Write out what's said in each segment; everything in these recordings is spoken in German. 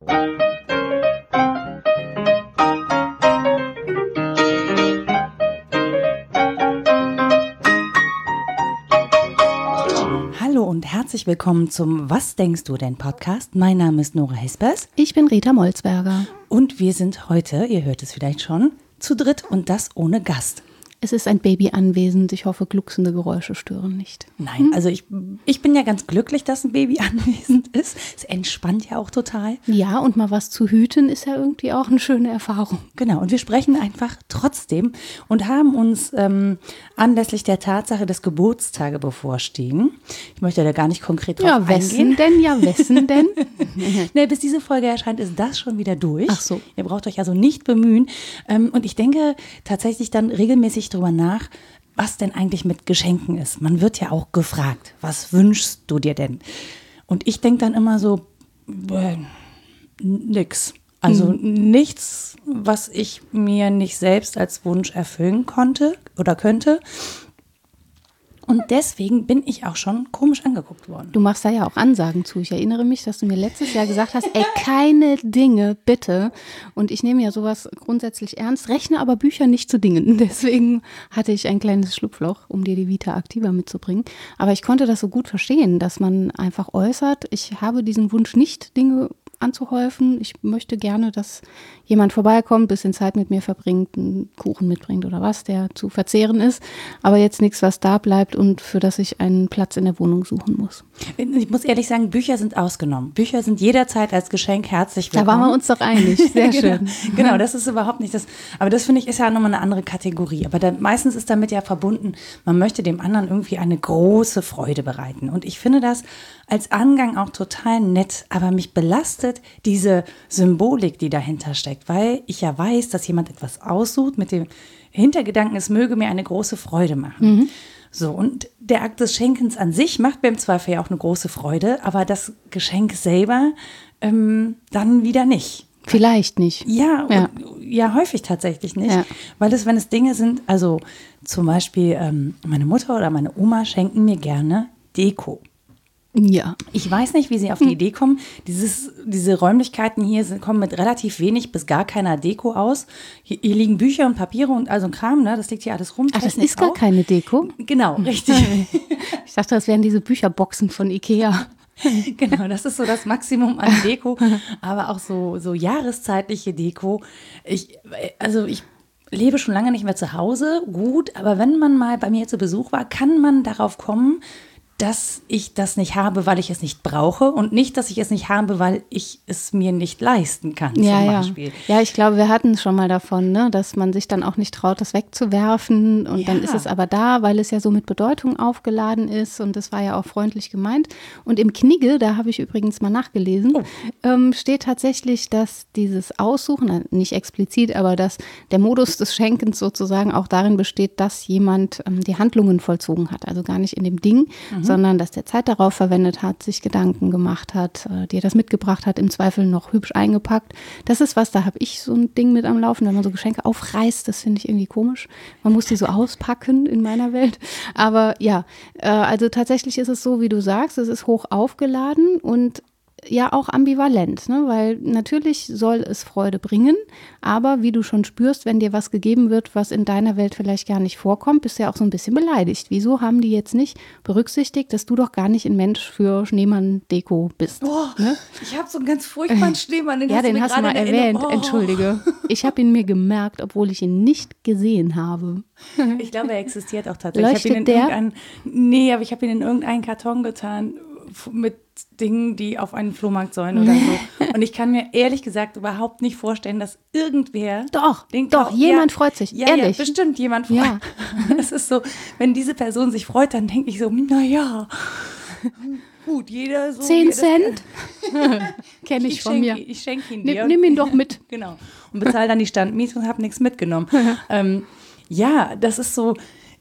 Hallo und herzlich willkommen zum Was denkst du denn Podcast. Mein Name ist Nora Hespers Ich bin Rita Molzberger. und wir sind heute, ihr hört es vielleicht schon, zu dritt und das ohne Gast. Es ist ein Baby anwesend. Ich hoffe, glucksende Geräusche stören nicht. Nein, also ich, ich bin ja ganz glücklich, dass ein Baby anwesend ist. Es entspannt ja auch total. Ja, und mal was zu hüten ist ja irgendwie auch eine schöne Erfahrung. Genau, und wir sprechen einfach trotzdem und haben uns ähm, anlässlich der Tatsache, dass Geburtstage bevorstehen, ich möchte da gar nicht konkret drauf Ja, wessen eingehen. denn? Ja, wessen denn? Ne, bis diese Folge erscheint, ist das schon wieder durch. Ach so. Ihr braucht euch also nicht bemühen. Ähm, und ich denke tatsächlich dann regelmäßig drüber nach, was denn eigentlich mit Geschenken ist. Man wird ja auch gefragt, was wünschst du dir denn? Und ich denke dann immer so, äh, nix. Also Hm. nichts, was ich mir nicht selbst als Wunsch erfüllen konnte oder könnte. Und deswegen bin ich auch schon komisch angeguckt worden. Du machst da ja auch Ansagen zu. Ich erinnere mich, dass du mir letztes Jahr gesagt hast, ey, keine Dinge, bitte. Und ich nehme ja sowas grundsätzlich ernst, rechne aber Bücher nicht zu Dingen. Deswegen hatte ich ein kleines Schlupfloch, um dir die Vita aktiver mitzubringen. Aber ich konnte das so gut verstehen, dass man einfach äußert, ich habe diesen Wunsch nicht, Dinge anzuhäufen. Ich möchte gerne, dass jemand vorbeikommt, bisschen Zeit mit mir verbringt, einen Kuchen mitbringt oder was, der zu verzehren ist. Aber jetzt nichts, was da bleibt und für das ich einen Platz in der Wohnung suchen muss. Ich muss ehrlich sagen, Bücher sind ausgenommen. Bücher sind jederzeit als Geschenk herzlich Da willkommen. waren wir uns doch einig. Sehr schön. Genau, genau, das ist überhaupt nicht das. Aber das finde ich ist ja nochmal eine andere Kategorie. Aber da, meistens ist damit ja verbunden, man möchte dem anderen irgendwie eine große Freude bereiten. Und ich finde das als Angang auch total nett. Aber mich belastet diese Symbolik, die dahinter steckt, weil ich ja weiß, dass jemand etwas aussucht mit dem Hintergedanken, es möge mir eine große Freude machen. So, und der Akt des Schenkens an sich macht mir im Zweifel ja auch eine große Freude, aber das Geschenk selber ähm, dann wieder nicht. Vielleicht nicht. Ja, Ja. Und, ja, häufig tatsächlich nicht. Ja. Weil es, wenn es Dinge sind, also zum Beispiel ähm, meine Mutter oder meine Oma schenken mir gerne Deko. Ja. Ich weiß nicht, wie sie auf die Idee kommen. Dieses, diese Räumlichkeiten hier sind, kommen mit relativ wenig bis gar keiner Deko aus. Hier, hier liegen Bücher und Papiere und also ein Kram, ne? Das liegt hier alles rum. Ach, das ist gar auch. keine Deko. Genau, richtig. Ich dachte, das wären diese Bücherboxen von Ikea. Genau, das ist so das Maximum an Deko, aber auch so, so jahreszeitliche Deko. Ich, also ich lebe schon lange nicht mehr zu Hause, gut, aber wenn man mal bei mir zu Besuch war, kann man darauf kommen, dass ich das nicht habe, weil ich es nicht brauche und nicht, dass ich es nicht habe, weil ich es mir nicht leisten kann, Ja, zum ja. Beispiel. Ja, ich glaube, wir hatten es schon mal davon, ne, dass man sich dann auch nicht traut, das wegzuwerfen. Und dann Ja. ist es aber da, weil es ja so mit Bedeutung aufgeladen ist. Und es war ja auch freundlich gemeint. Und im Knigge, da habe ich übrigens mal nachgelesen, Oh. ähm, steht tatsächlich, dass dieses Aussuchen, äh, nicht explizit, aber dass der Modus des Schenkens sozusagen auch darin besteht, dass jemand ähm, die Handlungen vollzogen hat. Also gar nicht in dem Ding, sondern dass der Zeit darauf verwendet hat, sich Gedanken gemacht hat, äh, dir das mitgebracht hat, im Zweifel noch hübsch eingepackt. Das ist was, da habe ich so ein Ding mit am Laufen, wenn man so Geschenke aufreißt, das finde ich irgendwie komisch. Man muss die so auspacken in meiner Welt. Aber ja, äh, also tatsächlich ist es so, wie du sagst, es ist hoch aufgeladen und ja auch ambivalent, ne? weil natürlich soll es Freude bringen, aber wie du schon spürst, wenn dir was gegeben wird, was in deiner Welt vielleicht gar nicht vorkommt, bist du ja auch so ein bisschen beleidigt. Wieso haben die jetzt nicht berücksichtigt, dass du doch gar nicht ein Mensch für Schneemann-Deko bist? Boah, Ne? ich habe so einen ganz furchtbaren Schneemann, den Ja, hast den hast du mal in erwähnt, Oh. entschuldige. Ich habe ihn mir gemerkt, obwohl ich ihn nicht gesehen habe. Ich glaube, er existiert auch tatsächlich. Leuchtet ich habe ihn in der? irgendeinen, nee, aber ich habe ihn in irgendeinen Karton getan mit Dingen, die auf einen Flohmarkt sollen oder so. Und ich kann mir ehrlich gesagt überhaupt nicht vorstellen, dass irgendwer Doch, den doch, kau- jemand freut sich, ja, ehrlich. Ja, bestimmt jemand freut. Ja. Es ist so, wenn diese Person sich freut, dann denke ich so, naja, gut, jeder so. wie Zehn er das Cent? Kenne ich, ich von schenke, mir. Ich schenke ihn Nimm- dir. nimm ihn doch mit. Genau. Und bezahle dann die Standmiete und habe nichts mitgenommen. ähm, ja, das ist so,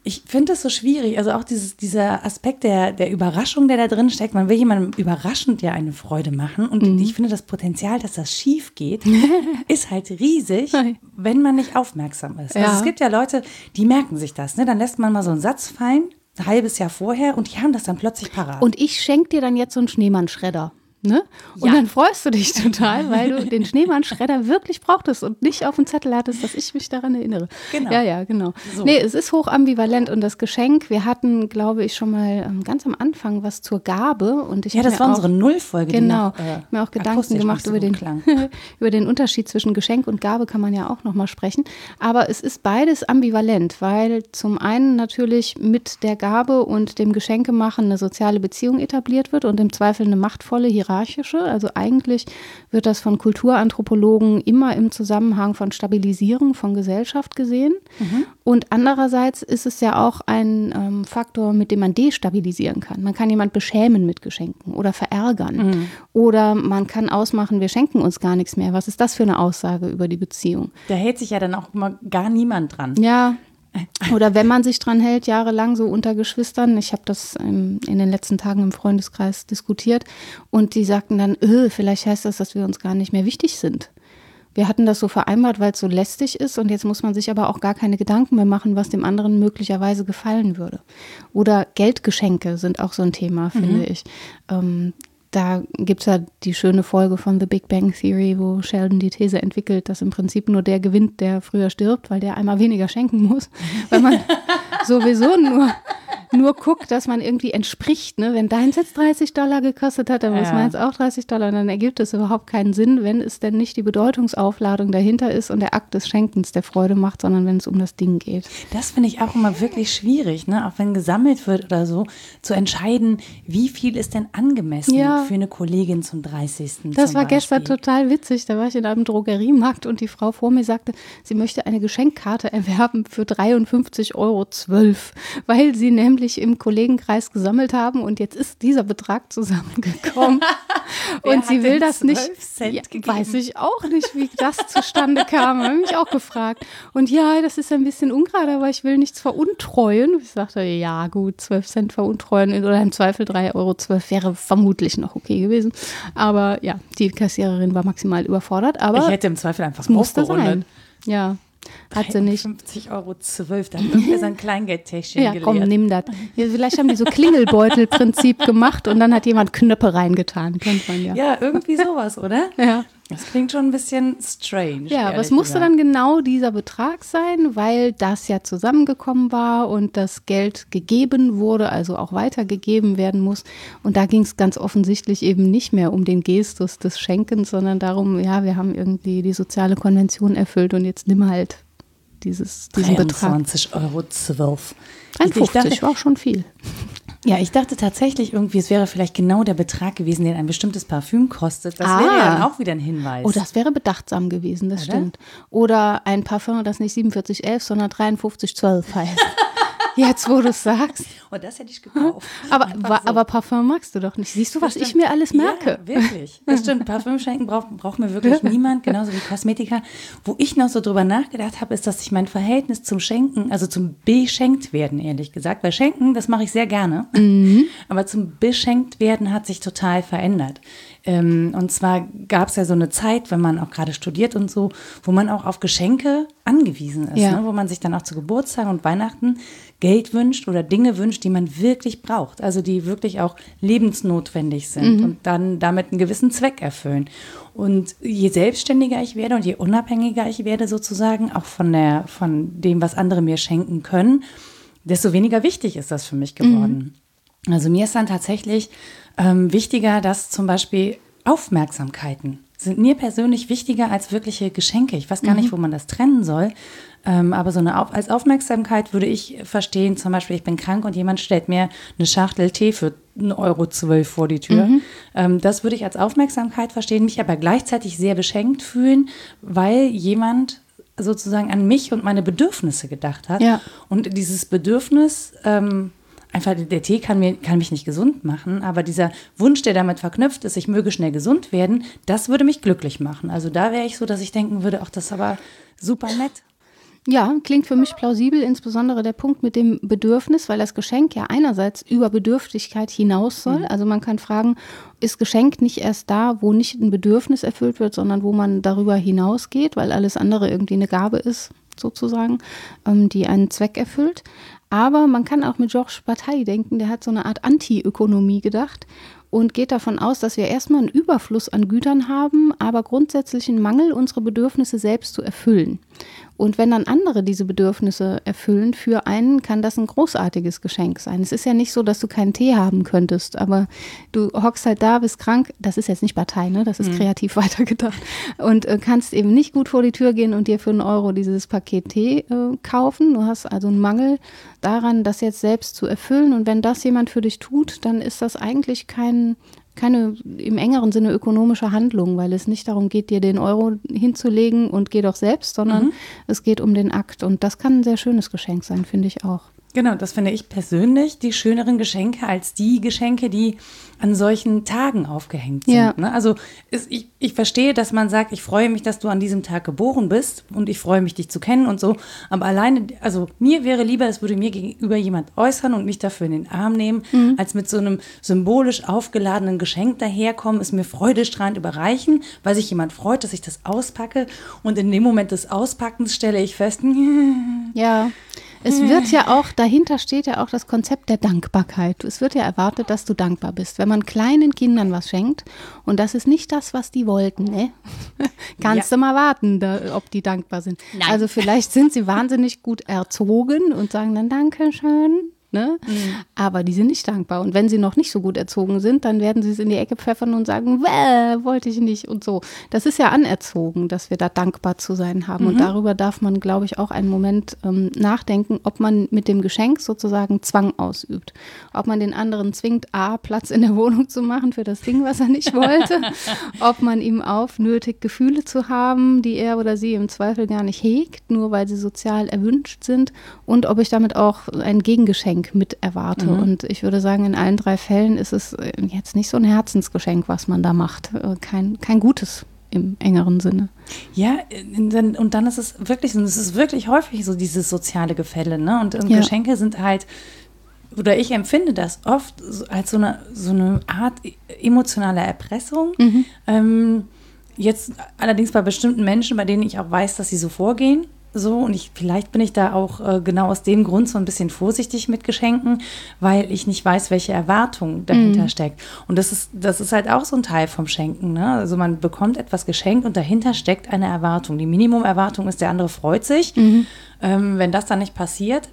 ich finde das so schwierig. Also auch dieses, dieser Aspekt der, der Überraschung, der da drin steckt. Man will jemandem überraschend ja eine Freude machen. Und Mhm. ich finde, das Potenzial, dass das schief geht, ist halt riesig, wenn man nicht aufmerksam ist. Also Ja. es gibt ja Leute, die merken sich das. Ne? Dann lässt man mal so einen Satz fallen, ein halbes Jahr vorher, und die haben das dann plötzlich parat. Und ich schenke dir dann jetzt so einen Schneemann-Schredder. Ne? Und ja. dann freust du dich total, weil du den Schneemannschredder wirklich brauchtest und nicht auf dem Zettel hattest, dass ich mich daran erinnere. Genau. Ja, ja, genau. So. Nee, es ist hochambivalent und das Geschenk, wir hatten, glaube ich, schon mal ähm, ganz am Anfang was zur Gabe und ich Ja, das war auch, unsere Nullfolge. Genau. Ich äh, mir auch Gedanken gemacht über den, über den Unterschied zwischen Geschenk und Gabe kann man ja auch nochmal sprechen. Aber es ist beides ambivalent, weil zum einen natürlich mit der Gabe und dem Geschenkemachen eine soziale Beziehung etabliert wird und im Zweifel eine machtvolle, hierarchische hierarchische. Also eigentlich wird das von Kulturanthropologen immer im Zusammenhang von Stabilisierung von Gesellschaft gesehen. Mhm. Und andererseits ist es ja auch ein ähm, Faktor, mit dem man destabilisieren kann. Man kann jemand beschämen mit Geschenken oder verärgern. Mhm. Oder man kann ausmachen, wir schenken uns gar nichts mehr. Was ist das für eine Aussage über die Beziehung? Da hält sich ja dann auch immer gar niemand dran. Ja, oder wenn man sich dran hält, jahrelang so unter Geschwistern. Ich habe das in den letzten Tagen im Freundeskreis diskutiert und die sagten dann, öh, vielleicht heißt das, dass wir uns gar nicht mehr wichtig sind. Wir hatten das so vereinbart, weil es so lästig ist und jetzt muss man sich aber auch gar keine Gedanken mehr machen, was dem anderen möglicherweise gefallen würde. Oder Geldgeschenke sind auch so ein Thema, finde mhm. ich. Ähm, da gibt es ja die schöne Folge von The Big Bang Theory, wo Sheldon die These entwickelt, dass im Prinzip nur der gewinnt, der früher stirbt, weil der einmal weniger schenken muss, weil man sowieso nur nur guckt, dass man irgendwie entspricht. Ne? Wenn deins jetzt 30 Dollar gekostet hat, dann muss ja. meins auch 30 Dollar. Dann ergibt es überhaupt keinen Sinn, wenn es denn nicht die Bedeutungsaufladung dahinter ist und der Akt des Schenkens der Freude macht, sondern wenn es um das Ding geht. Das finde ich auch immer wirklich schwierig, ne? auch wenn gesammelt wird oder so, zu entscheiden, wie viel ist denn angemessen ja. für eine Kollegin zum 30. Das war Beispiel. gestern total witzig. Da war ich in einem Drogeriemarkt und die Frau vor mir sagte, sie möchte eine Geschenkkarte erwerben für 53,12 Euro, weil sie nämlich nämlich im Kollegenkreis gesammelt haben und jetzt ist dieser Betrag zusammengekommen. und sie will das nicht. Ja, weiß ich auch nicht, wie das zustande kam. Habe mich auch gefragt. Und ja, das ist ein bisschen ungerade, aber ich will nichts veruntreuen. Ich sagte, ja, gut, 12 Cent veruntreuen oder im Zweifel 3,12 Euro wäre vermutlich noch okay gewesen. Aber ja, die Kassiererin war maximal überfordert. Aber ich hätte im Zweifel einfach musste sein. Ja, hat sie nicht. 50 Euro 12, dann irgendwie sein Kleingeldtäschchen Ja, komm, nimm das. Vielleicht haben die so Klingelbeutelprinzip gemacht und dann hat jemand Knöpfe reingetan, kennt man ja. Ja, irgendwie sowas, oder? Ja. Das klingt schon ein bisschen strange. Ja, was musste gesagt. dann genau dieser Betrag sein, weil das ja zusammengekommen war und das Geld gegeben wurde, also auch weitergegeben werden muss. Und da ging es ganz offensichtlich eben nicht mehr um den Gestus des Schenkens, sondern darum, ja, wir haben irgendwie die soziale Konvention erfüllt und jetzt nimm halt dieses, diesen 23 Betrag. Euro 12. 51 war auch schon viel. Ja, ich dachte tatsächlich irgendwie, es wäre vielleicht genau der Betrag gewesen, den ein bestimmtes Parfüm kostet. Das ah. wäre ja dann auch wieder ein Hinweis. Oh, das wäre bedachtsam gewesen, das Oder? stimmt. Oder ein Parfum, das nicht 4711, sondern 5312 heißt. Jetzt, wo du es sagst. Und das hätte ich gekauft. Aber, so. aber Parfum magst du doch nicht. Siehst du, was ich mir alles merke? Ja, wirklich. Das stimmt. Parfüm schenken braucht, braucht mir wirklich niemand, genauso wie Kosmetika. Wo ich noch so drüber nachgedacht habe, ist, dass sich mein Verhältnis zum Schenken, also zum Beschenkt werden, ehrlich gesagt, weil Schenken, das mache ich sehr gerne. Mhm. Aber zum Beschenkt werden hat sich total verändert. Ähm, und zwar gab es ja so eine Zeit, wenn man auch gerade studiert und so, wo man auch auf Geschenke angewiesen ist, ja. ne? wo man sich dann auch zu Geburtstag und Weihnachten Geld wünscht oder Dinge wünscht, die man wirklich braucht, also die wirklich auch lebensnotwendig sind mhm. und dann damit einen gewissen Zweck erfüllen. Und je selbstständiger ich werde und je unabhängiger ich werde sozusagen, auch von, der, von dem, was andere mir schenken können, desto weniger wichtig ist das für mich geworden. Mhm. Also mir ist dann tatsächlich ähm, wichtiger, dass zum Beispiel Aufmerksamkeiten sind mir persönlich wichtiger als wirkliche Geschenke. Ich weiß gar mhm. nicht, wo man das trennen soll. Ähm, aber so eine Auf als Aufmerksamkeit würde ich verstehen, zum Beispiel, ich bin krank und jemand stellt mir eine Schachtel Tee für 1,12 Euro vor die Tür. Mhm. Ähm, das würde ich als Aufmerksamkeit verstehen, mich aber gleichzeitig sehr beschenkt fühlen, weil jemand sozusagen an mich und meine Bedürfnisse gedacht hat. Ja. Und dieses Bedürfnis ähm, einfach der Tee kann, mir, kann mich nicht gesund machen, aber dieser Wunsch, der damit verknüpft ist, ich möge schnell gesund werden, das würde mich glücklich machen. Also da wäre ich so, dass ich denken würde, ach, das ist aber super nett. Ja, klingt für mich plausibel, insbesondere der Punkt mit dem Bedürfnis, weil das Geschenk ja einerseits über Bedürftigkeit hinaus soll. Mhm. Also man kann fragen, ist Geschenk nicht erst da, wo nicht ein Bedürfnis erfüllt wird, sondern wo man darüber hinausgeht, weil alles andere irgendwie eine Gabe ist, sozusagen, ähm, die einen Zweck erfüllt. Aber man kann auch mit Georges Bataille denken, der hat so eine Art Anti-Ökonomie gedacht und geht davon aus, dass wir erstmal einen Überfluss an Gütern haben, aber grundsätzlich einen Mangel, unsere Bedürfnisse selbst zu erfüllen. Und wenn dann andere diese Bedürfnisse erfüllen für einen, kann das ein großartiges Geschenk sein. Es ist ja nicht so, dass du keinen Tee haben könntest, aber du hockst halt da, bist krank. Das ist jetzt nicht Partei, ne? Das ist mhm. kreativ weitergedacht. Und äh, kannst eben nicht gut vor die Tür gehen und dir für einen Euro dieses Paket Tee äh, kaufen. Du hast also einen Mangel daran, das jetzt selbst zu erfüllen. Und wenn das jemand für dich tut, dann ist das eigentlich kein keine im engeren Sinne ökonomische Handlung, weil es nicht darum geht, dir den Euro hinzulegen und geh doch selbst, sondern mhm. es geht um den Akt. Und das kann ein sehr schönes Geschenk sein, finde ich auch. Genau, das finde ich persönlich die schöneren Geschenke als die Geschenke, die an solchen Tagen aufgehängt sind. Ja. Ne? Also ist, ich, ich verstehe, dass man sagt, ich freue mich, dass du an diesem Tag geboren bist und ich freue mich, dich zu kennen und so. Aber alleine, also mir wäre lieber, es würde mir gegenüber jemand äußern und mich dafür in den Arm nehmen, mhm. als mit so einem symbolisch aufgeladenen Geschenk daherkommen, es mir freudestrahlend überreichen, weil sich jemand freut, dass ich das auspacke. Und in dem Moment des Auspackens stelle ich fest, ja. Es wird ja auch, dahinter steht ja auch das Konzept der Dankbarkeit. Es wird ja erwartet, dass du dankbar bist. Wenn man kleinen Kindern was schenkt und das ist nicht das, was die wollten, ne? kannst ja. du mal warten, da, ob die dankbar sind. Nein. Also vielleicht sind sie wahnsinnig gut erzogen und sagen dann Dankeschön. Ne? Mhm. Aber die sind nicht dankbar. Und wenn sie noch nicht so gut erzogen sind, dann werden sie es in die Ecke pfeffern und sagen, wollte ich nicht und so. Das ist ja anerzogen, dass wir da dankbar zu sein haben. Mhm. Und darüber darf man, glaube ich, auch einen Moment ähm, nachdenken, ob man mit dem Geschenk sozusagen Zwang ausübt. Ob man den anderen zwingt, A, Platz in der Wohnung zu machen für das Ding, was er nicht wollte. ob man ihm aufnötigt, Gefühle zu haben, die er oder sie im Zweifel gar nicht hegt, nur weil sie sozial erwünscht sind. Und ob ich damit auch ein Gegengeschenk Geschenk mit erwarte. Mhm. Und ich würde sagen, in allen drei Fällen ist es äh, jetzt nicht so ein Herzensgeschenk, was man da macht. Äh, kein, kein gutes im engeren Sinne. Ja, und dann ist es wirklich, es ist wirklich häufig so dieses soziale Gefälle, ne? Und, und ja. Geschenke sind halt, oder ich empfinde das oft als so eine, so eine Art emotionaler Erpressung. Mhm. Ähm, jetzt allerdings bei bestimmten Menschen, bei denen ich auch weiß, dass sie so vorgehen, so und ich vielleicht bin ich da auch äh, genau aus dem Grund so ein bisschen vorsichtig mit Geschenken, weil ich nicht weiß, welche Erwartung dahinter mm. steckt. Und das ist das ist halt auch so ein Teil vom Schenken. Ne? Also man bekommt etwas geschenkt und dahinter steckt eine Erwartung. Die Minimumerwartung ist, der andere freut sich. Mhm. Ähm, wenn das dann nicht passiert,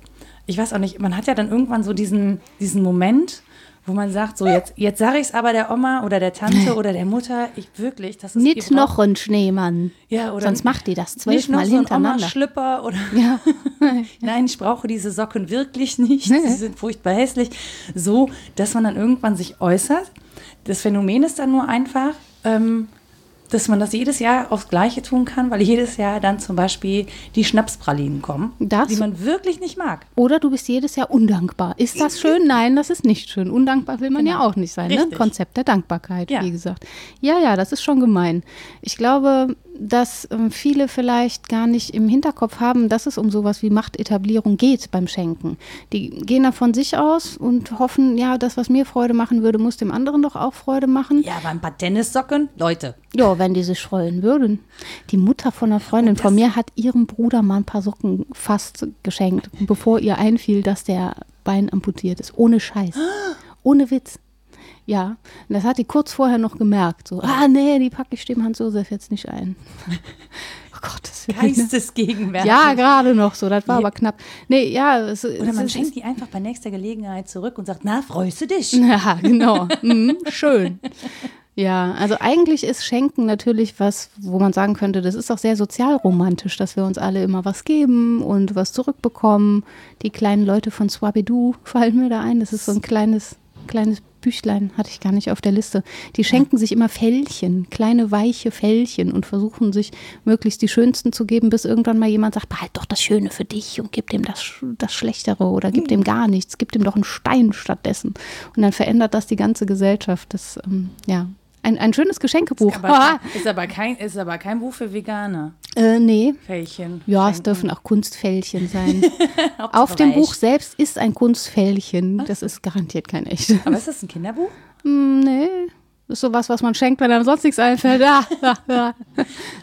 ich weiß auch nicht, man hat ja dann irgendwann so diesen diesen Moment, wo man sagt, so jetzt, jetzt sage ich es aber der Oma oder der Tante oder der Mutter, ich wirklich, das ist Nicht noch ein Schneemann. Ja, oder Sonst macht die das zwölfmal so hintereinander. Schlipper oder ja. Nein, ich brauche diese Socken wirklich nicht. Sie sind furchtbar hässlich. So, dass man dann irgendwann sich äußert. Das Phänomen ist dann nur einfach, ähm, dass man das jedes Jahr aufs Gleiche tun kann, weil jedes Jahr dann zum Beispiel die Schnapspralinen kommen, das? die man wirklich nicht mag. Oder du bist jedes Jahr undankbar. Ist das schön? Nein, das ist nicht schön. Undankbar will man genau. ja auch nicht sein. Ne? Konzept der Dankbarkeit, ja. wie gesagt. Ja, ja, das ist schon gemein. Ich glaube, dass ähm, viele vielleicht gar nicht im Hinterkopf haben, dass es um sowas wie Machtetablierung geht beim Schenken. Die gehen da von sich aus und hoffen, ja, das, was mir Freude machen würde, muss dem anderen doch auch Freude machen. Ja, aber ein paar Tennissocken, Leute. Ja, wenn die sich freuen würden. Die Mutter von einer Freundin von mir hat ihrem Bruder mal ein paar Socken fast geschenkt, bevor ihr einfiel, dass der Bein amputiert ist. Ohne Scheiß. Ohne Witz. Ja, und das hat die kurz vorher noch gemerkt. So, ah, nee, die packe ich dem Hans Josef jetzt nicht ein. oh Gott, das Geistesgegenwärtig. Ja, gerade noch so, das war ja. aber knapp. Nee, ja. Es, Oder man es, schenkt die einfach bei nächster Gelegenheit zurück und sagt, na, freust du dich? Ja, genau. mhm, schön. Ja, also eigentlich ist Schenken natürlich was, wo man sagen könnte, das ist auch sehr sozialromantisch, dass wir uns alle immer was geben und was zurückbekommen. Die kleinen Leute von Swabidoo fallen mir da ein. Das ist so ein kleines, kleines Büchlein, hatte ich gar nicht auf der Liste. Die schenken sich immer Fällchen, kleine weiche Fällchen und versuchen sich möglichst die schönsten zu geben, bis irgendwann mal jemand sagt, behalt doch das Schöne für dich und gib dem das, das Schlechtere oder gib dem gar nichts, gib dem doch einen Stein stattdessen. Und dann verändert das die ganze Gesellschaft. Das, ähm, ja, ein, ein schönes Geschenkebuch. Ist aber, ist aber, kein, ist aber kein Buch für Veganer. Äh, nee. Fällchen. Ja, es dürfen auch Kunstfällchen sein. Auf dem Buch selbst ist ein Kunstfällchen. Das ist garantiert kein echtes. Aber ist das ein Kinderbuch? Mm, nee. Das ist sowas, was man schenkt, wenn einem sonst nichts einfällt.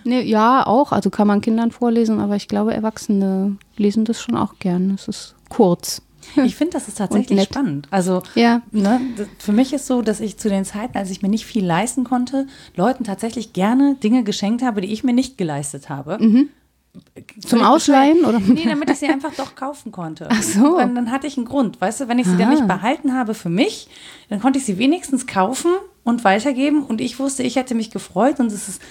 Nee, ja, auch. Also kann man Kindern vorlesen, aber ich glaube, Erwachsene lesen das schon auch gern. Es ist kurz. Ich finde, das ist tatsächlich spannend. Also Ja. ne, für mich ist so, dass ich zu den Zeiten, als ich mir nicht viel leisten konnte, Leuten tatsächlich gerne Dinge geschenkt habe, die ich mir nicht geleistet habe. Zum Völlig Ausleihen oder? Nee, damit ich sie einfach doch kaufen konnte. Ach so. Dann, dann hatte ich einen Grund. Weißt du, wenn ich sie dann nicht behalten habe für mich, dann konnte ich sie wenigstens kaufen und weitergeben. Und ich wusste, ich hätte mich gefreut. Und es ist,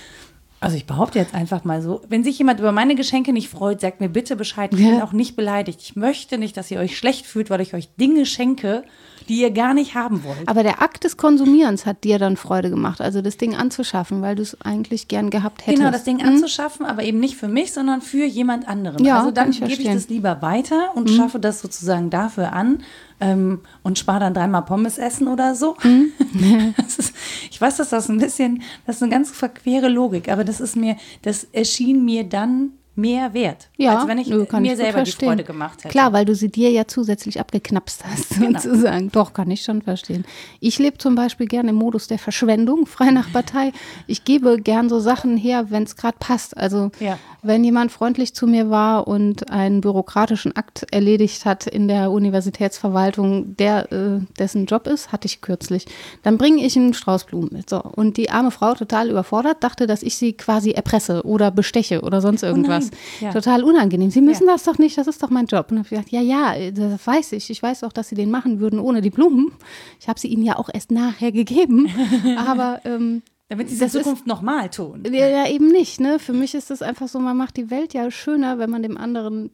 also ich behaupte jetzt einfach mal so, wenn sich jemand über meine Geschenke nicht freut, sagt mir bitte Bescheid. Ich Ja. bin auch nicht beleidigt. Ich möchte nicht, dass ihr euch schlecht fühlt, weil ich euch Dinge schenke, die ihr gar nicht haben wollt. Aber der Akt des Konsumierens hat dir dann Freude gemacht, also das Ding anzuschaffen, weil du es eigentlich gern gehabt hättest. Genau, das Ding anzuschaffen, aber eben nicht für mich, sondern für jemand anderen. Ja, also dann ich gebe ich verstehen. Mhm. das lieber weiter und schaffe das sozusagen dafür an ähm, und spare dann dreimal Pommes essen oder so. Mhm. ist, ich weiß, dass das ein bisschen, das ist eine ganz verquere Logik, aber das ist mir, das erschien mir dann mehr wert, Ja, als wenn ich nö, mir selber die. Freude gemacht hätte. Klar, weil du sie dir ja zusätzlich abgeknapst hast, Genau. sozusagen. Doch, kann ich schon verstehen. Ich lebe zum Beispiel gerne im Modus der Verschwendung, frei nach Partei. Ich gebe gern so Sachen her, wenn es gerade passt. Also Ja. wenn jemand freundlich zu mir war und einen bürokratischen Akt erledigt hat in der Universitätsverwaltung, der äh, dessen Job ist, hatte ich kürzlich, dann bringe ich einen Strauß Blumen mit. So. Und die arme Frau, total überfordert, dachte, dass ich sie quasi erpresse oder besteche oder sonst irgendwas. Ja. Total unangenehm. Sie müssen Ja. das doch nicht, das ist doch mein Job. Und habe ich gesagt, ja, ja, das weiß ich. Ich weiß auch, dass sie den machen würden ohne die Blumen. Ich habe sie ihnen ja auch erst nachher gegeben. Aber ähm, Damit sie es in Zukunft nochmal tun. ja, ja, eben nicht. Ne? Für mich ist es einfach so, man macht die Welt ja schöner, wenn man dem anderen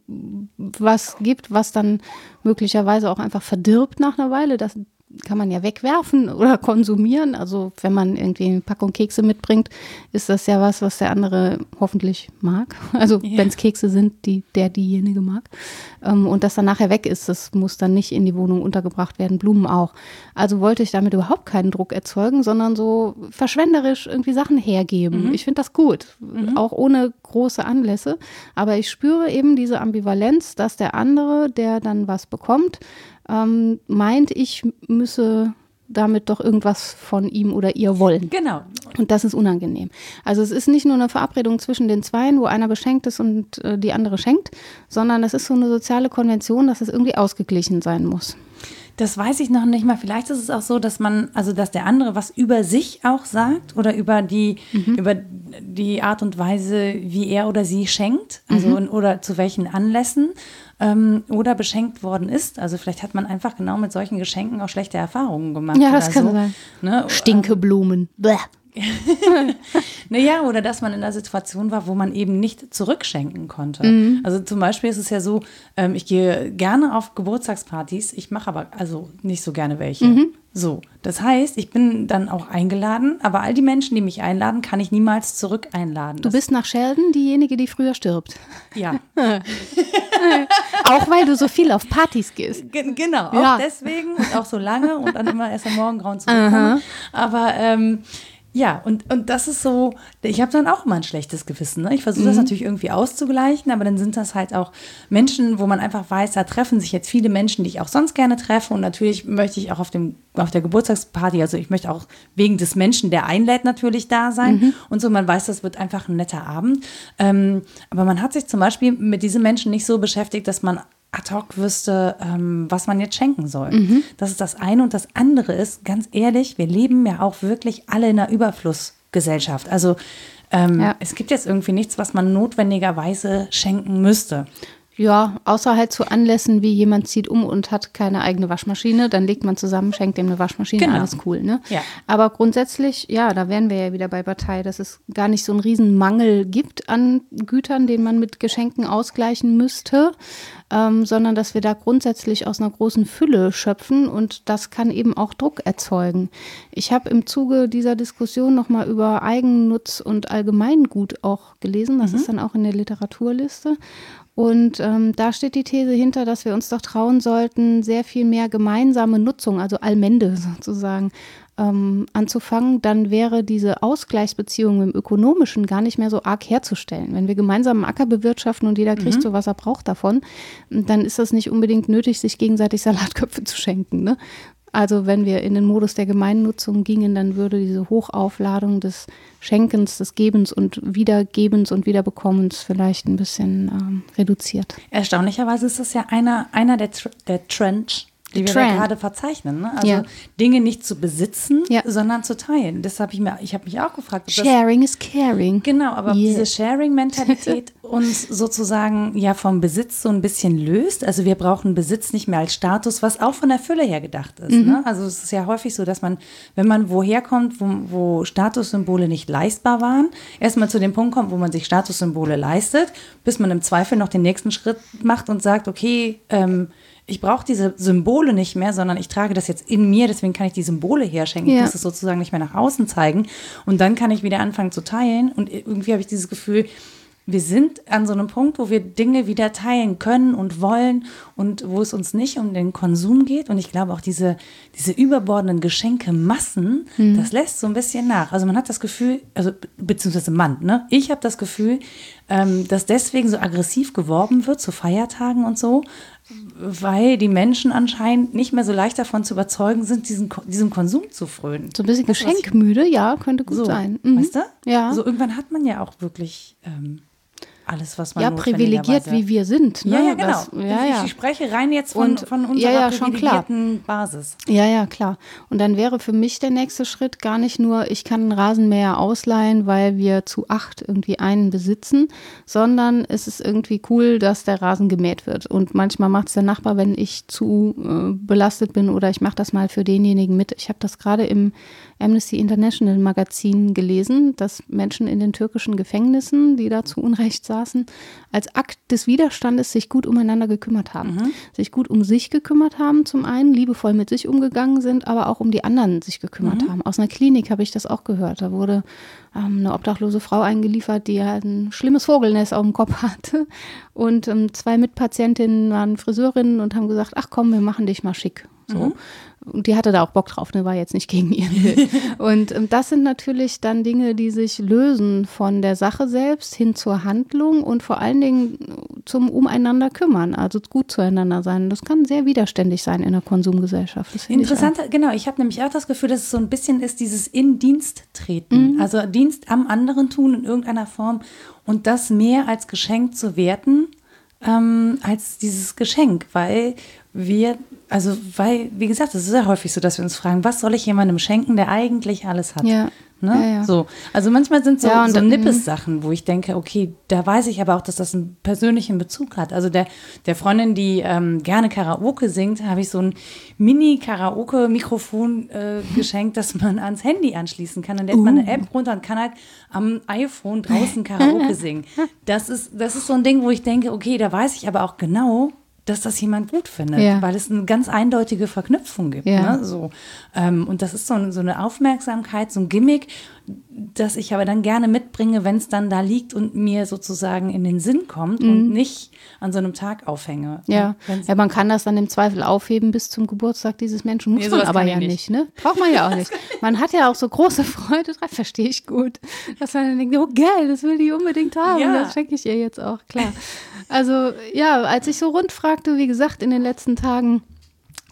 was gibt, was dann möglicherweise auch einfach verdirbt nach einer Weile. Das kann man ja wegwerfen oder konsumieren. Also wenn man irgendwie eine Packung Kekse mitbringt, ist das ja was, was der andere hoffentlich mag. Also Ja. wenn es Kekse sind, die der diejenige mag. Ähm, und das dann nachher weg ist, das muss dann nicht in die Wohnung untergebracht werden, Blumen auch. Also wollte ich damit überhaupt keinen Druck erzeugen, sondern so verschwenderisch irgendwie Sachen hergeben. Ich finde das gut, auch ohne große Anlässe. Aber ich spüre eben diese Ambivalenz, dass der andere, der dann was bekommt, ähm, meint, ich müsse damit doch irgendwas von ihm oder ihr wollen. Genau. Und das ist unangenehm. Also es ist nicht nur eine Verabredung zwischen den Zweien, wo einer beschenkt ist und äh, die andere schenkt, sondern es ist so eine soziale Konvention, dass es irgendwie ausgeglichen sein muss. Das weiß ich noch nicht mal. Vielleicht ist es auch so, dass man, also dass der andere was über sich auch sagt oder über die, über die Art und Weise, wie er oder sie schenkt, also in, oder zu welchen Anlässen ähm, oder beschenkt worden ist. Also vielleicht hat man einfach genau mit solchen Geschenken auch schlechte Erfahrungen gemacht. Ja, das oder kann so. sein. Ne? Stinkeblumen. Bäh. Naja, oder dass man in einer Situation war, wo man eben nicht zurückschenken konnte. Mhm. Also zum Beispiel ist es ja so, ähm, ich gehe gerne auf Geburtstagspartys, ich mache aber also nicht so gerne welche. Mhm. So, das heißt, ich bin dann auch eingeladen, aber all die Menschen, die mich einladen, kann ich niemals zurück einladen. Du bist nach Sheldon diejenige, die früher stirbt. ja, Auch weil du so viel auf Partys gehst. Ge- genau, Ja. auch deswegen und auch so lange und dann immer erst am Morgengrauen zurückkommen. Aber ähm, ja, und, und das ist so, ich habe dann auch immer ein schlechtes Gewissen. Ne? Ich versuche das natürlich irgendwie auszugleichen, aber dann sind das halt auch Menschen, wo man einfach weiß, da treffen sich jetzt viele Menschen, die ich auch sonst gerne treffe. Und natürlich möchte ich auch auf, dem, auf der Geburtstagsparty, also ich möchte auch wegen des Menschen, der einlädt, natürlich da sein. Und so, man weiß, das wird einfach ein netter Abend. Ähm, aber man hat sich zum Beispiel mit diesen Menschen nicht so beschäftigt, dass man ad hoc wüsste, ähm, was man jetzt schenken soll. Das ist das eine. Und das andere ist, ganz ehrlich, wir leben ja auch wirklich alle in einer Überflussgesellschaft. Also ähm, Ja. es gibt jetzt irgendwie nichts, was man notwendigerweise schenken müsste. Ja, außer halt zu Anlässen, wie jemand zieht um und hat keine eigene Waschmaschine, dann legt man zusammen, schenkt ihm eine Waschmaschine, Genau. alles cool, ne? Ja. Aber grundsätzlich, ja, da wären wir ja wieder bei Partei, dass es gar nicht so einen riesen Mangel gibt an Gütern, den man mit Geschenken ausgleichen müsste, ähm, sondern dass wir da grundsätzlich aus einer großen Fülle schöpfen und das kann eben auch Druck erzeugen. Ich habe im Zuge dieser Diskussion nochmal über Eigennutz und Allgemeingut auch gelesen, das ist dann auch in der Literaturliste. Und ähm, da steht die These hinter, dass wir uns doch trauen sollten, sehr viel mehr gemeinsame Nutzung, also Allmende sozusagen, ähm, anzufangen. Dann wäre diese Ausgleichsbeziehung im Ökonomischen gar nicht mehr so arg herzustellen. Wenn wir gemeinsam einen Acker bewirtschaften und jeder kriegt so, was er braucht davon, dann ist das nicht unbedingt nötig, sich gegenseitig Salatköpfe zu schenken. Ne? Also wenn wir in den Modus der Gemeinnutzung gingen, dann würde diese Hochaufladung des Schenkens, des Gebens und Wiedergebens und Wiederbekommens vielleicht ein bisschen ähm, reduziert. Erstaunlicherweise ist das ja einer, einer der, der Trends, die wir Trend. gerade verzeichnen. Ne? Also Ja. Dinge nicht zu besitzen, Ja. sondern zu teilen. Das habe ich mir, ich habe mich auch gefragt. Sharing is caring. Genau, aber Yeah. diese Sharing-Mentalität uns sozusagen ja vom Besitz so ein bisschen löst. Also wir brauchen Besitz nicht mehr als Status, was auch von der Fülle her gedacht ist. Ne? Also es ist ja häufig so, dass man, wenn man woher kommt, wo, wo Statussymbole nicht leistbar waren, erstmal zu dem Punkt kommt, wo man sich Statussymbole leistet, bis man im Zweifel noch den nächsten Schritt macht und sagt, okay, ähm, ich brauche diese Symbole nicht mehr, sondern ich trage das jetzt in mir, deswegen kann ich die Symbole herschenken. Ich Ja. muss es sozusagen nicht mehr nach außen zeigen. Und dann kann ich wieder anfangen zu teilen. Und irgendwie habe ich dieses Gefühl, wir sind an so einem Punkt, wo wir Dinge wieder teilen können und wollen und wo es uns nicht um den Konsum geht. Und ich glaube auch diese, diese überbordenden Geschenkemassen, das lässt so ein bisschen nach. Also man hat das Gefühl, also be- beziehungsweise Mann, ne? Ich habe das Gefühl, ähm, dass deswegen so aggressiv geworben wird zu Feiertagen und so, weil die Menschen anscheinend nicht mehr so leicht davon zu überzeugen sind, diesen, diesem Konsum zu frönen. So ein bisschen geschenkmüde, ja, könnte gut so, sein. Mhm. weißt du? Ja. So irgendwann hat man ja auch wirklich ähm, alles, was man ja, privilegiert, wie wir sind. Ne? Ja, ja, genau. Das, ja, ich, ja. ich spreche rein jetzt von, Und- von unserer ja, ja, privilegierten Basis. Ja, ja, klar. Und dann wäre für mich der nächste Schritt gar nicht nur, ich kann einen Rasenmäher ausleihen, weil wir zu acht irgendwie einen besitzen, sondern es ist irgendwie cool, dass der Rasen gemäht wird. Und manchmal macht es der Nachbar, wenn ich zu äh, belastet bin oder ich mache das mal für denjenigen mit. Ich habe das gerade im Amnesty International Magazin gelesen, dass Menschen in den türkischen Gefängnissen, die da zu Unrecht saßen, als Akt des Widerstandes sich gut umeinander gekümmert haben. Sich gut um sich gekümmert haben, zum einen, liebevoll mit sich umgegangen sind, aber auch um die anderen sich gekümmert haben. Aus einer Klinik habe ich das auch gehört. Da wurde ähm, eine obdachlose Frau eingeliefert, die halt ein schlimmes Vogelnest auf dem Kopf hatte. Und ähm, zwei Mitpatientinnen waren Friseurinnen und haben gesagt, ach komm, wir machen dich mal schick. So. Und die hatte da auch Bock drauf, ne, war jetzt nicht gegen ihren Willen. Und ähm, das sind natürlich dann Dinge, die sich lösen von der Sache selbst hin zur Handlung und vor allen Dingen zum Umeinander kümmern, also gut zueinander sein. Das kann sehr widerständig sein in der Konsumgesellschaft. Finde ich Interessant, genau. Ich habe nämlich auch das Gefühl, dass es so ein bisschen ist, dieses in Dienst treten. Mhm. Also Dienst am anderen tun in irgendeiner Form und das mehr als Geschenk zu werten, ähm, als dieses Geschenk, weil wir, also weil, wie gesagt, es ist ja häufig so, dass wir uns fragen, was soll ich jemandem schenken, der eigentlich alles hat? Ja. Ne? Ja, ja. So. Also manchmal sind so, Ja, so mhm. Nippes-Sachen, wo ich denke, okay, da weiß ich aber auch, dass das einen persönlichen Bezug hat. Also der, der Freundin, die ähm, gerne Karaoke singt, habe ich so ein Mini-Karaoke-Mikrofon äh, geschenkt, das man ans Handy anschließen kann. Dann lädt man Uh. eine App runter und kann halt am iPhone draußen Karaoke singen. Das ist, das ist so ein Ding, wo ich denke, okay, da weiß ich aber auch genau, dass das jemand gut findet, Ja. weil es eine ganz eindeutige Verknüpfung gibt. Ja. Ne? So, ähm, und das ist so, ein- so eine Aufmerksamkeit, so ein Gimmick, das ich aber dann gerne mitbringe, wenn es dann da liegt und mir sozusagen in den Sinn kommt und nicht an so einem Tag aufhänge. Mhm. Ja. Ja, man kann das dann im Zweifel aufheben bis zum Geburtstag dieses Menschen. Muss Nee, man aber ja nicht. nicht, ne? Braucht man ja auch nicht. Man hat ja auch so große Freude dran, verstehe ich gut. Dass man dann denkt, oh geil, das will die unbedingt haben. Ja. Das schenke ich ihr jetzt auch, klar. Also ja, als ich so rund fragte, wie gesagt, in den letzten Tagen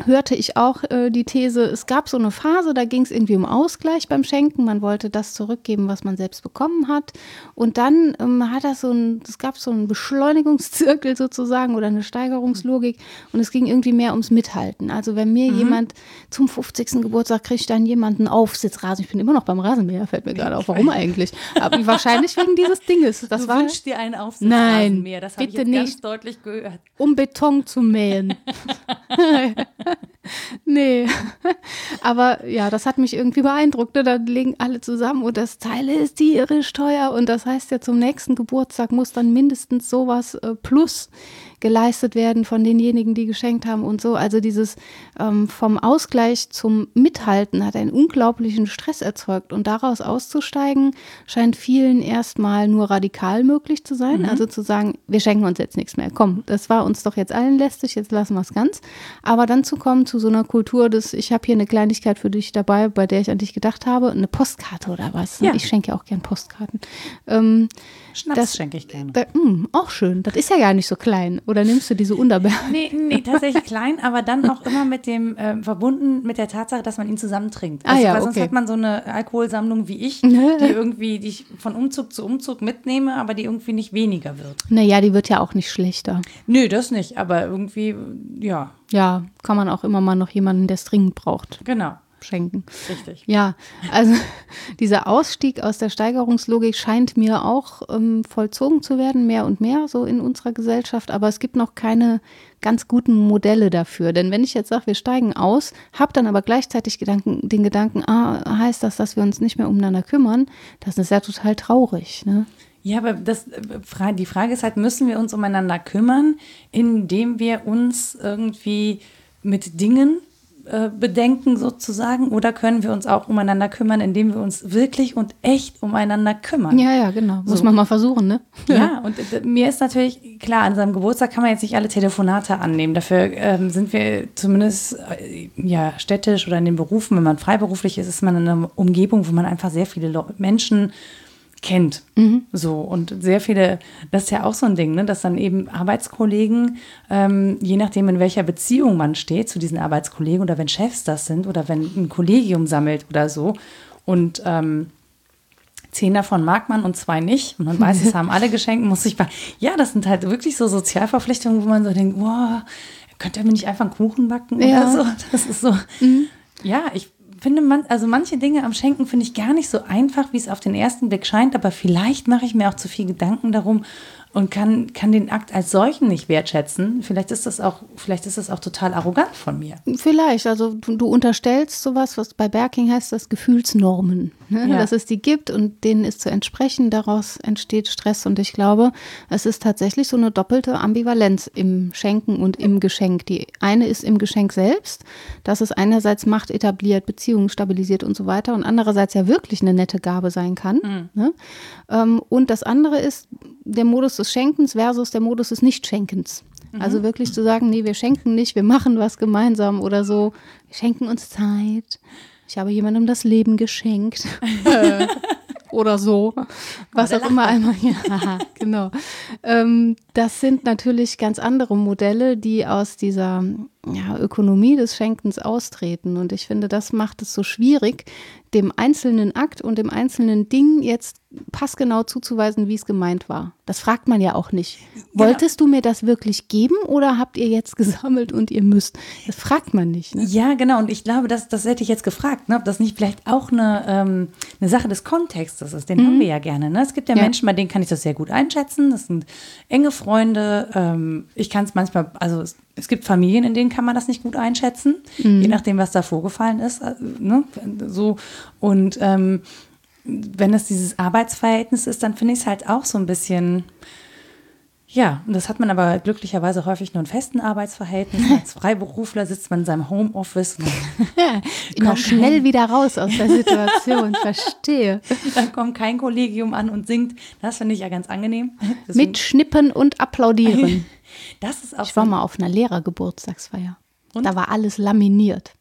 hörte ich auch äh, die These, es gab so eine Phase, da ging es irgendwie um Ausgleich beim Schenken. Man wollte das zurückgeben, was man selbst bekommen hat. Und dann ähm, hat das so ein, es gab so einen Beschleunigungszirkel sozusagen oder eine Steigerungslogik. Und es ging irgendwie mehr ums Mithalten. Also wenn mir jemand zum 50. Geburtstag kriegt, dann jemand einen Aufsitzrasen. Ich bin immer noch beim Rasenmäher, fällt mir gerade auf. Warum eigentlich? Aber wahrscheinlich wegen dieses Dinges. Das du war wünschst dir einen Aufsitz Nein, mehr. Das habe ich jetzt ganz nicht. deutlich gehört. um Beton zu mähen. nee. Aber ja, das hat mich irgendwie beeindruckt. Ne? Dann legen alle zusammen und das Teil ist tierisch teuer. Und das heißt ja, zum nächsten Geburtstag muss dann mindestens sowas äh, plus geleistet werden von denjenigen, die geschenkt haben und so. Also dieses ähm, vom Ausgleich zum Mithalten hat einen unglaublichen Stress erzeugt. Und daraus auszusteigen, scheint vielen erstmal nur radikal möglich zu sein. Also zu sagen, wir schenken uns jetzt nichts mehr. Komm, das war uns doch jetzt allen lästig, jetzt lassen wir es ganz. Aber dann zu kommen zu zu so einer Kultur des, ich habe hier eine Kleinigkeit für dich dabei, bei der ich an dich gedacht habe, eine Postkarte oder was. Ja. Ich schenke ja auch gern Postkarten. Ähm, Schnaps das- schenke ich gerne. da, mh, auch schön. Das ist ja gar nicht so klein. Oder nimmst du diese Unterberg? Nee, nee, tatsächlich klein, aber dann auch immer mit dem ähm, verbunden mit der Tatsache, dass man ihn zusammen trinkt. Ah ja, weil sonst okay. hat man so eine Alkoholsammlung wie ich, die irgendwie, die ich von Umzug zu Umzug mitnehme, aber die irgendwie nicht weniger wird. Naja, die wird ja auch nicht schlechter. Nö, das nicht, aber irgendwie, ja, Ja, kann man auch immer mal noch jemanden, der es dringend braucht, genau, schenken. richtig. Ja, also dieser Ausstieg aus der Steigerungslogik scheint mir auch ähm, vollzogen zu werden, mehr und mehr so in unserer Gesellschaft. Aber es gibt noch keine ganz guten Modelle dafür. Denn wenn ich jetzt sage, wir steigen aus, habe dann aber gleichzeitig Gedanken, den Gedanken, ah, heißt das, dass wir uns nicht mehr umeinander kümmern? Das ist ja total traurig. Ne? Ja, aber das, äh, die Frage ist halt, müssen wir uns umeinander kümmern, indem wir uns irgendwie mit Dingen äh, bedenken sozusagen, oder können wir uns auch umeinander kümmern, indem wir uns wirklich und echt umeinander kümmern? Ja, ja, genau. Muss So. man mal versuchen, ne? Ja, und äh, mir ist natürlich klar, an seinem Geburtstag kann man jetzt nicht alle Telefonate annehmen. Dafür ähm, sind wir zumindest äh, ja, städtisch oder in den Berufen, wenn man freiberuflich ist, ist man in einer Umgebung, wo man einfach sehr viele Menschen kennt. So und sehr viele, das ist ja auch so ein Ding, ne, dass dann eben Arbeitskollegen, ähm, je nachdem in welcher Beziehung man steht zu diesen Arbeitskollegen oder wenn Chefs das sind oder wenn ein Kollegium sammelt oder so und ähm, zehn davon mag man und zwei nicht. Und man weiß, es haben alle geschenkt, muss sich bei. Ja, das sind halt wirklich so Sozialverpflichtungen, wo man so denkt, wow, könnt ihr mir nicht einfach einen Kuchen backen Ja. oder so? Das ist so. Ja, ich finde man, also manche Dinge am Schenken finde ich gar nicht so einfach, wie es auf den ersten Blick scheint, aber vielleicht mache ich mir auch zu viel Gedanken darum und kann, kann den Akt als solchen nicht wertschätzen. Vielleicht ist das auch, vielleicht ist das auch total arrogant von mir. Vielleicht, also du, du unterstellst sowas, was bei Berking heißt das Gefühlsnormen, ne? Ja. dass es die gibt und denen ist zu entsprechen, daraus entsteht Stress und ich glaube, es ist tatsächlich so eine doppelte Ambivalenz im Schenken und im Geschenk. Die eine ist im Geschenk selbst, dass es einerseits Macht etabliert, Beziehungen stabilisiert und so weiter und andererseits ja wirklich eine nette Gabe sein kann. Ne? Ähm, und das andere ist der Modus des Schenkens versus der Modus des Nichtschenkens. Also wirklich zu sagen, nee, wir schenken nicht, wir machen was gemeinsam oder so. Wir schenken uns Zeit. Ich habe jemandem das Leben geschenkt. oder so. Was auch immer einmal. Ja, genau. Ähm, das sind natürlich ganz andere Modelle, die aus dieser ja, Ökonomie des Schenkens austreten. Und ich finde, das macht es so schwierig, dem einzelnen Akt und dem einzelnen Ding jetzt passgenau zuzuweisen, wie es gemeint war. Das fragt man ja auch nicht. Wolltest du mir das wirklich geben oder habt ihr jetzt gesammelt und ihr müsst? Das fragt man nicht. Ne? Ja, genau. Und ich glaube, das, das hätte ich jetzt gefragt, ne, ob das nicht vielleicht auch eine, ähm, eine Sache des Kontextes ist. Den haben wir ja gerne. Ne? Es gibt ja, Ja. Menschen, bei denen kann ich das sehr gut einschätzen. Das sind enge Freunde. Ähm, ich kann es manchmal, also es, es gibt Familien, in denen kann man das nicht gut einschätzen, je nachdem, was da vorgefallen ist. äh, Ne? So. Und ähm, wenn es dieses Arbeitsverhältnis ist, dann finde ich es halt auch so ein bisschen. Ja, und das hat man aber glücklicherweise häufig nur in festen Arbeitsverhältnissen. Als Freiberufler sitzt man in seinem Homeoffice. und Immer schnell wieder raus aus der Situation. Verstehe. Dann kommt kein Kollegium an und singt. Das finde ich ja ganz angenehm. Deswegen- Mitschnippen und applaudieren. das ist auch Ich war so- mal auf einer Lehrergeburtstagsfeier. Da war alles laminiert.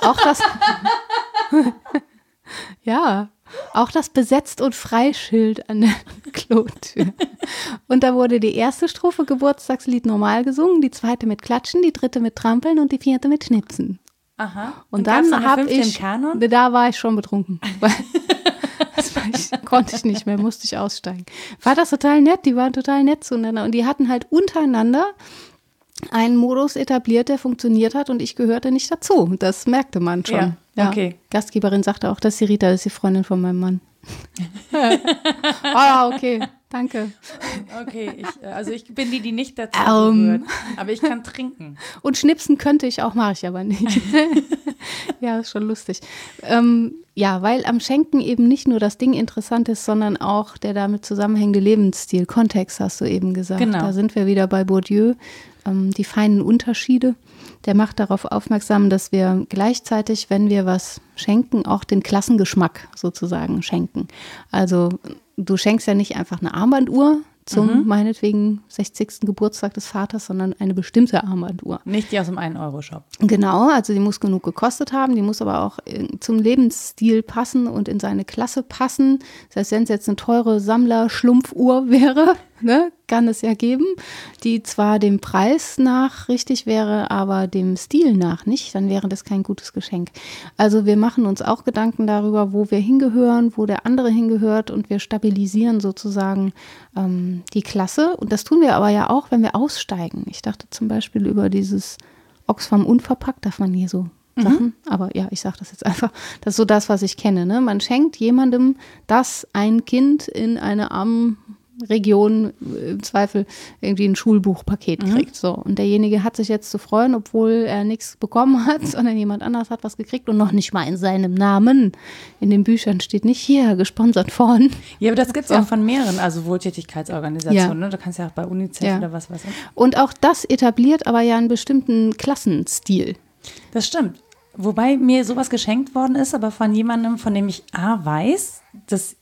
Auch das. ja, auch das Besetzt- und Freischild an der Klotür. Und da wurde die erste Strophe Geburtstagslied normal gesungen, die zweite mit Klatschen, die dritte mit Trampeln und die vierte mit Schnipsen. Aha. Und, gab's dann habe ich, Kanon? da war ich schon betrunken. Das ich, konnte ich nicht mehr, musste ich aussteigen. War das total nett, die waren total nett zueinander und die hatten halt untereinander einen Modus etabliert, der funktioniert hat und ich gehörte nicht dazu. Das merkte man schon. Ja, okay. Gastgeberin sagte auch, dass die Rita ist die Freundin von meinem Mann. ah, okay, danke. Okay, ich, äh, also ich bin die, die nicht dazu Ähm. gehört. Aber ich kann trinken. Und schnipsen könnte ich auch, mache ich aber nicht. ja, ist schon lustig. Ähm, ja, weil am Schenken eben nicht nur das Ding interessant ist, sondern auch der damit zusammenhängende Lebensstil. Kontext hast du eben gesagt. Genau. Da sind wir wieder bei Bourdieu. Ähm, die feinen Unterschiede. Der macht darauf aufmerksam, dass wir gleichzeitig, wenn wir was schenken, auch den Klassengeschmack sozusagen schenken. Also du schenkst ja nicht einfach eine Armbanduhr zum mhm. meinetwegen 60. Geburtstag des Vaters, sondern eine bestimmte Armbanduhr. Nicht die aus dem 1-Euro-Shop. Genau, also die muss genug gekostet haben, die muss aber auch zum Lebensstil passen und in seine Klasse passen. Das heißt, wenn es jetzt eine teure Sammler-Schlumpfuhr wäre, ne, kann es ja geben, die zwar dem Preis nach richtig wäre, aber dem Stil nach nicht, dann wäre das kein gutes Geschenk. Also wir machen uns auch Gedanken darüber, wo wir hingehören, wo der andere hingehört und wir stabilisieren sozusagen ähm, die Klasse. Und das tun wir aber ja auch, wenn wir aussteigen. Ich dachte zum Beispiel über dieses Oxfam unverpackt, darf man hier so. Sachen, mhm. aber ja, ich sage das jetzt einfach. Das ist so das, was ich kenne. Ne? Man schenkt jemandem, das ein Kind in eine armen Region im Zweifel irgendwie ein Schulbuchpaket mhm. kriegt. So. Und derjenige hat sich jetzt zu freuen, obwohl er nichts bekommen hat, sondern jemand anders hat was gekriegt und noch nicht mal in seinem Namen. In den Büchern steht nicht hier, gesponsert von. Ja, aber das gibt es so. ja von mehreren, also Wohltätigkeitsorganisationen. Ja. Ne? Du kannst ja auch bei UNICEF ja. oder was was. Und auch das etabliert aber ja einen bestimmten Klassenstil. Das stimmt. Wobei mir sowas geschenkt worden ist, aber von jemandem, von dem ich A weiß, dass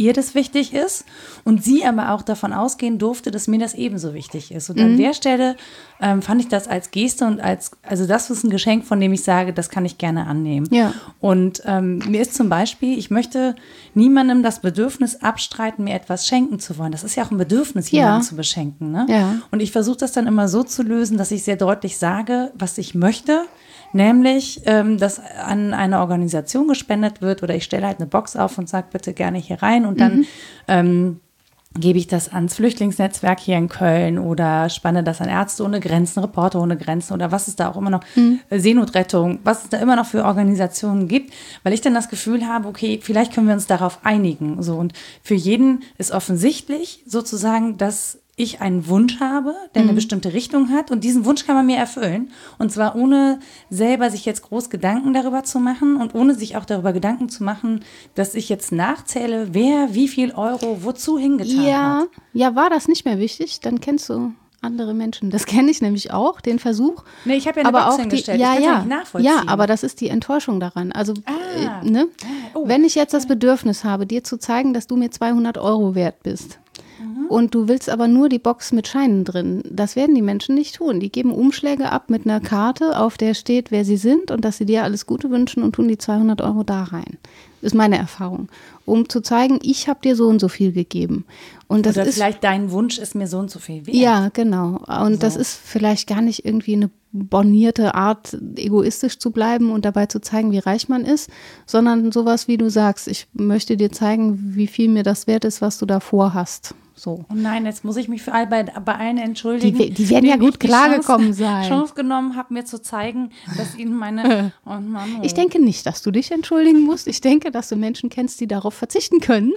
ihr das wichtig ist und sie aber auch davon ausgehen durfte, dass mir das ebenso wichtig ist. Und mhm. an der Stelle ähm, fand ich das als Geste und als, also das ist ein Geschenk, von dem ich sage, das kann ich gerne annehmen. Ja. Und ähm, mir ist zum Beispiel, ich möchte niemandem das Bedürfnis abstreiten, mir etwas schenken zu wollen. Das ist ja auch ein Bedürfnis, jemanden ja. zu beschenken. Ne? Ja. Und ich versuche das dann immer so zu lösen, dass ich sehr deutlich sage, was ich möchte nämlich, ähm, dass an eine Organisation gespendet wird oder ich stelle halt eine Box auf und sage bitte gerne hier rein und dann mhm. ähm, gebe ich das ans Flüchtlingsnetzwerk hier in Köln oder spanne das an Ärzte ohne Grenzen, Reporter ohne Grenzen oder was es da auch immer noch, mhm. Seenotrettung, was es da immer noch für Organisationen gibt, weil ich dann das Gefühl habe, okay, vielleicht können wir uns darauf einigen. So und für jeden ist offensichtlich sozusagen, dass ich einen Wunsch habe, der eine mhm. bestimmte Richtung hat und diesen Wunsch kann man mir erfüllen und zwar ohne selber sich jetzt groß Gedanken darüber zu machen und ohne sich auch darüber Gedanken zu machen, dass ich jetzt nachzähle, wer wie viel Euro wozu hingetan ja, hat. Ja, war das nicht mehr wichtig? Dann kennst du andere Menschen. Das kenne ich nämlich auch, den Versuch. Nee, ich habe ja eine aber Box auch die, Ja, ja, ja, aber das ist die Enttäuschung daran. Also, ah. äh, ne? Ah, oh. wenn ich jetzt das Bedürfnis habe, dir zu zeigen, dass du mir 200 Euro wert bist, Mhm. Und du willst aber nur die Box mit Scheinen drin. Das werden die Menschen nicht tun. Die geben Umschläge ab mit einer Karte, auf der steht, wer sie sind und dass sie dir alles Gute wünschen und tun die 200 Euro da rein. Ist meine Erfahrung. Um zu zeigen, ich habe dir so und so viel gegeben. Und das Oder ist vielleicht dein Wunsch ist mir so und so viel wert. Ja, genau. Und so. das ist vielleicht gar nicht irgendwie eine bornierte Art, egoistisch zu bleiben und dabei zu zeigen, wie reich man ist, sondern sowas, wie du sagst, ich möchte dir zeigen, wie viel mir das wert ist, was du da vorhast. So. Oh nein, jetzt muss ich mich für all bei, bei allen entschuldigen. Die, die werden ja gut klargekommen sein. Chance genommen habe, mir zu zeigen, dass ihnen meine. Oh Mann, oh. Ich denke nicht, dass du dich entschuldigen musst. Ich denke, dass du Menschen kennst, die darauf verzichten können,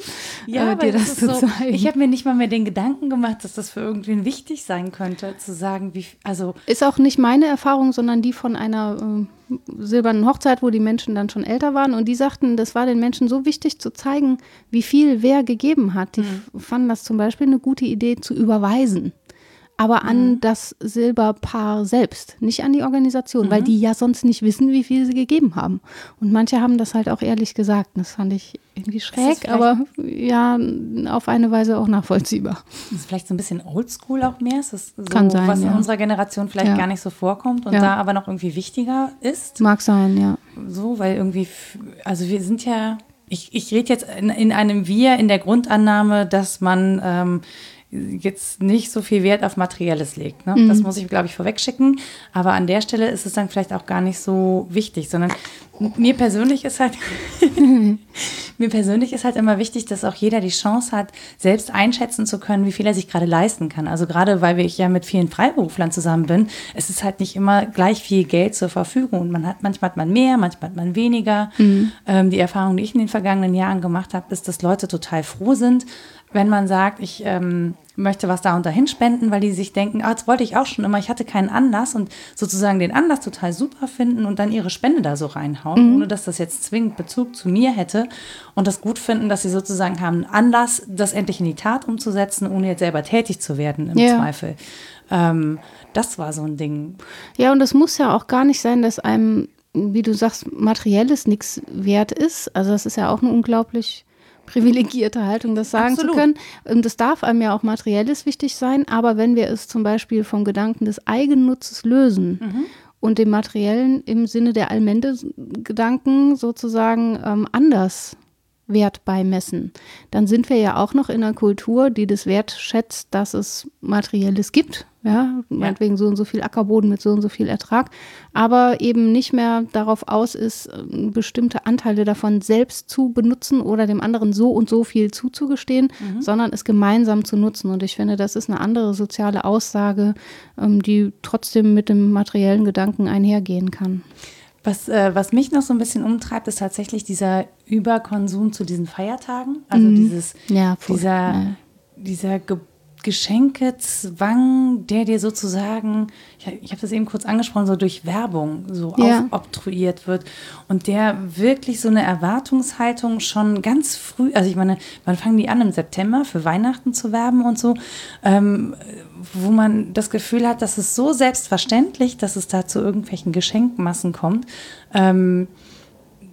ja, äh, dir das, das zu so, zeigen. Ich habe mir nicht mal mehr den Gedanken gemacht, dass das für irgendwen wichtig sein könnte, zu sagen, wie. Also ist auch nicht meine Erfahrung, sondern die von einer. Äh, silbernen Hochzeit, wo die Menschen dann schon älter waren und die sagten, das war den Menschen so wichtig zu zeigen, wie viel wer gegeben hat. Die mhm. fanden das zum Beispiel eine gute Idee zu überweisen aber an mhm. das Silberpaar selbst, nicht an die Organisation, mhm. weil die ja sonst nicht wissen, wie viel sie gegeben haben. Und manche haben das halt auch ehrlich gesagt. Das fand ich irgendwie schräg, aber ja, auf eine Weise auch nachvollziehbar. Das ist vielleicht so ein bisschen oldschool auch mehr. Es ist so, Kann sein, was ja. in unserer Generation vielleicht ja. gar nicht so vorkommt und ja. da aber noch irgendwie wichtiger ist. Mag sein, ja. So, weil irgendwie, also wir sind ja ich, ich rede jetzt in, in, einem Wir in der Grundannahme, dass man ähm, jetzt nicht so viel Wert auf Materielles legt. Ne? Mhm. Das muss ich, glaube ich, vorwegschicken. Aber an der Stelle ist es dann vielleicht auch gar nicht so wichtig, sondern mir persönlich ist halt, mir persönlich ist halt immer wichtig, dass auch jeder die Chance hat, selbst einschätzen zu können, wie viel er sich gerade leisten kann. Also gerade weil ich ja mit vielen Freiberuflern zusammen bin, es ist halt nicht immer gleich viel Geld zur Verfügung. Und man hat, manchmal hat man mehr, manchmal hat man weniger. Mhm. Ähm, die Erfahrung, die ich in den vergangenen Jahren gemacht habe, ist, dass Leute total froh sind, wenn man sagt, ich ähm, möchte was da und dahin spenden, weil die sich denken, ah, das wollte ich auch schon immer, ich hatte keinen Anlass und sozusagen den Anlass total super finden und dann ihre Spende da so reinhauen, mhm. ohne dass das jetzt zwingend Bezug zu mir hätte und das gut finden, dass sie sozusagen haben einen Anlass, das endlich in die Tat umzusetzen, ohne jetzt selber tätig zu werden im ja. Zweifel. Ähm, das war so ein Ding. Ja, und es muss ja auch gar nicht sein, dass einem, wie du sagst, materielles nichts wert ist. Also das ist ja auch eine unglaublich privilegierte Haltung, das sagen Absolut. zu können. Und das darf einem ja auch materielles wichtig sein, aber wenn wir es zum Beispiel vom Gedanken des Eigennutzes lösen mhm. und dem materiellen im Sinne der Allmende-Gedanken sozusagen ähm, anders Wert beimessen, dann sind wir ja auch noch in einer Kultur, die das wertschätzt, dass es Materielles gibt. Ja, meinetwegen so und so viel Ackerboden mit so und so viel Ertrag, aber eben nicht mehr darauf aus ist, ähm, bestimmte Anteile davon selbst zu benutzen oder dem anderen so und so viel zuzugestehen, mhm. sondern es gemeinsam zu nutzen. Und ich finde, das ist eine andere soziale Aussage, ähm, die trotzdem mit dem materiellen Gedanken einhergehen kann. Was, äh, was mich noch so ein bisschen umtreibt, ist tatsächlich dieser Überkonsum zu diesen Feiertagen. Also mhm. dieses, ja, dieser, ja. dieser Ge Geschenkezwang, der dir sozusagen, ich, ich habe das eben kurz angesprochen, so durch Werbung so ja. aufobtruiert wird und der wirklich so eine Erwartungshaltung schon ganz früh, also ich meine, wann fangen die an im September für Weihnachten zu werben und so, ähm, wo man das Gefühl hat, dass es so selbstverständlich, dass es da zu irgendwelchen Geschenkmassen kommt, ähm,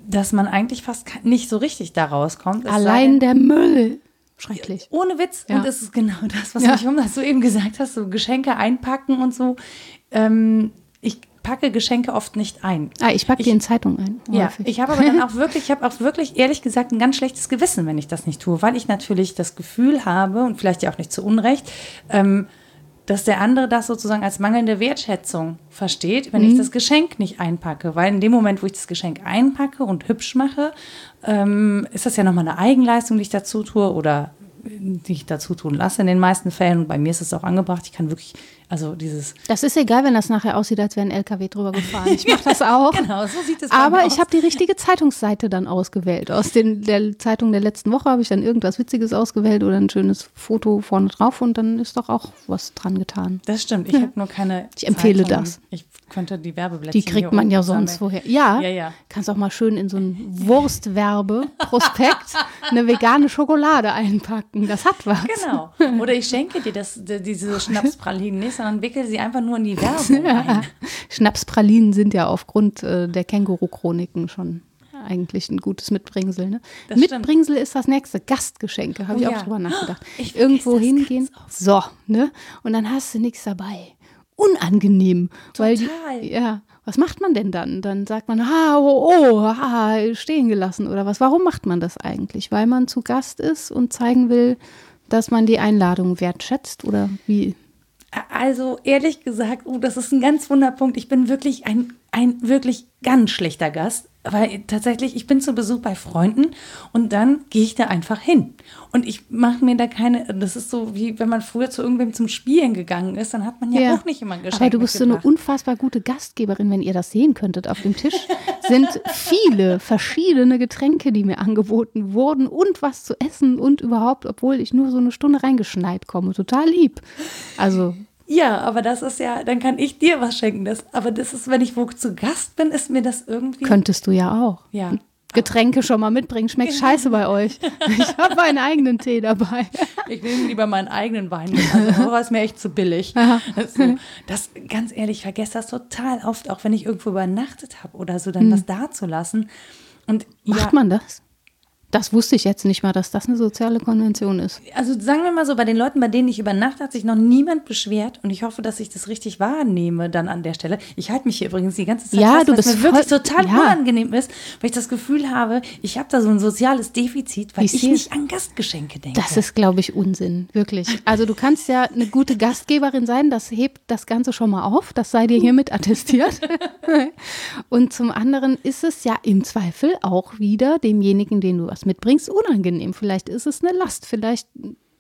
dass man eigentlich fast nicht so richtig da rauskommt. Allein der Müll. Schrecklich. Ohne Witz. Ja. Und das ist genau das, was ja. ich um, was du eben gesagt hast, so Geschenke einpacken und so. Ähm, ich packe Geschenke oft nicht ein. Ah, ich packe die in Zeitung ein. Ja, häufig. ich habe aber dann auch wirklich, ich habe auch wirklich ehrlich gesagt ein ganz schlechtes Gewissen, wenn ich das nicht tue, weil ich natürlich das Gefühl habe und vielleicht ja auch nicht zu Unrecht, ähm, dass der andere das sozusagen als mangelnde Wertschätzung versteht, wenn mhm. ich das Geschenk nicht einpacke. Weil in dem Moment, wo ich das Geschenk einpacke und hübsch mache, ähm, ist das ja nochmal eine Eigenleistung, die ich dazu tue oder die ich dazu tun lasse in den meisten Fällen. Und bei mir ist es auch angebracht. Ich kann wirklich also dieses. Das ist egal, wenn das nachher aussieht, als wäre ein LKW drüber gefahren. Ich mache das auch. genau, so sieht es Aber ich habe die richtige Zeitungsseite dann ausgewählt. Aus den, der Zeitung der letzten Woche habe ich dann irgendwas Witziges ausgewählt oder ein schönes Foto vorne drauf und dann ist doch auch was dran getan. Das stimmt. Ich ja. habe nur keine. Ich empfehle Zeitung. das. Ich könnte die Werbeblätter. Die kriegt man ja sonst woher. Ja, ja, ja. Kannst auch mal schön in so ein Wurstwerbe-Prospekt eine vegane Schokolade einpacken. Das hat was. Genau. Oder ich schenke dir das, diese Schnapspralinen nicht, sondern wickel sie einfach nur in die Werbung ein. Schnapspralinen sind ja aufgrund äh, der Känguru-Chroniken schon eigentlich ein gutes Mitbringsel. Ne? Mitbringsel ist das nächste. Gastgeschenke, habe oh, ich auch ja. drüber nachgedacht. Ich Irgendwo hingehen. So, ne? Und dann hast du nichts dabei. Unangenehm. Total. Weil die, ja, was macht man denn dann? Dann sagt man, ha, oh, oh, ha, stehen gelassen oder was. Warum macht man das eigentlich? Weil man zu Gast ist und zeigen will, dass man die Einladung wertschätzt oder wie? Also ehrlich gesagt, oh, das ist ein ganz Wunderpunkt. Ich bin wirklich ein, ein wirklich ganz schlechter Gast. Weil tatsächlich, ich bin zu Besuch bei Freunden und dann gehe ich da einfach hin. Und ich mache mir da keine, das ist so wie wenn man früher zu irgendwem zum Spielen gegangen ist, dann hat man ja, ja. auch nicht immer ein Geschenk Aber du bist so eine unfassbar gute Gastgeberin, wenn ihr das sehen könntet. Auf dem Tisch sind viele verschiedene Getränke, die mir angeboten wurden und was zu essen und überhaupt, obwohl ich nur so eine Stunde reingeschneit komme. Total lieb. Also ja, aber das ist ja, dann kann ich dir was schenken. Das, aber das ist, wenn ich wo zu Gast bin, ist mir das irgendwie. Könntest du ja auch. Ja. Getränke schon mal mitbringen. Schmeckt scheiße bei euch. Ich habe meinen eigenen Tee dabei. Ich nehme lieber meinen eigenen Wein mit. Also, ist mir echt zu billig. So, das, ganz ehrlich, ich vergesse das total oft, auch wenn ich irgendwo übernachtet habe oder so, dann hm. was dazulassen. Und Macht ja, man das? Das wusste ich jetzt nicht mal, dass das eine soziale Konvention ist. Also sagen wir mal so, bei den Leuten, bei denen ich übernachte, hat sich noch niemand beschwert und ich hoffe, dass ich das richtig wahrnehme dann an der Stelle. Ich halte mich hier übrigens die ganze Zeit ja, fest, du bist mir wirklich total ja. unangenehm ist, weil ich das Gefühl habe, ich habe da so ein soziales Defizit, weil ich, ich nicht an Gastgeschenke denke. Das ist, glaube ich, Unsinn, wirklich. Also du kannst ja eine gute Gastgeberin sein, das hebt das Ganze schon mal auf, das sei dir hiermit attestiert. und zum anderen ist es ja im Zweifel auch wieder demjenigen, den du was was mitbringst, unangenehm. Vielleicht ist es eine Last. Vielleicht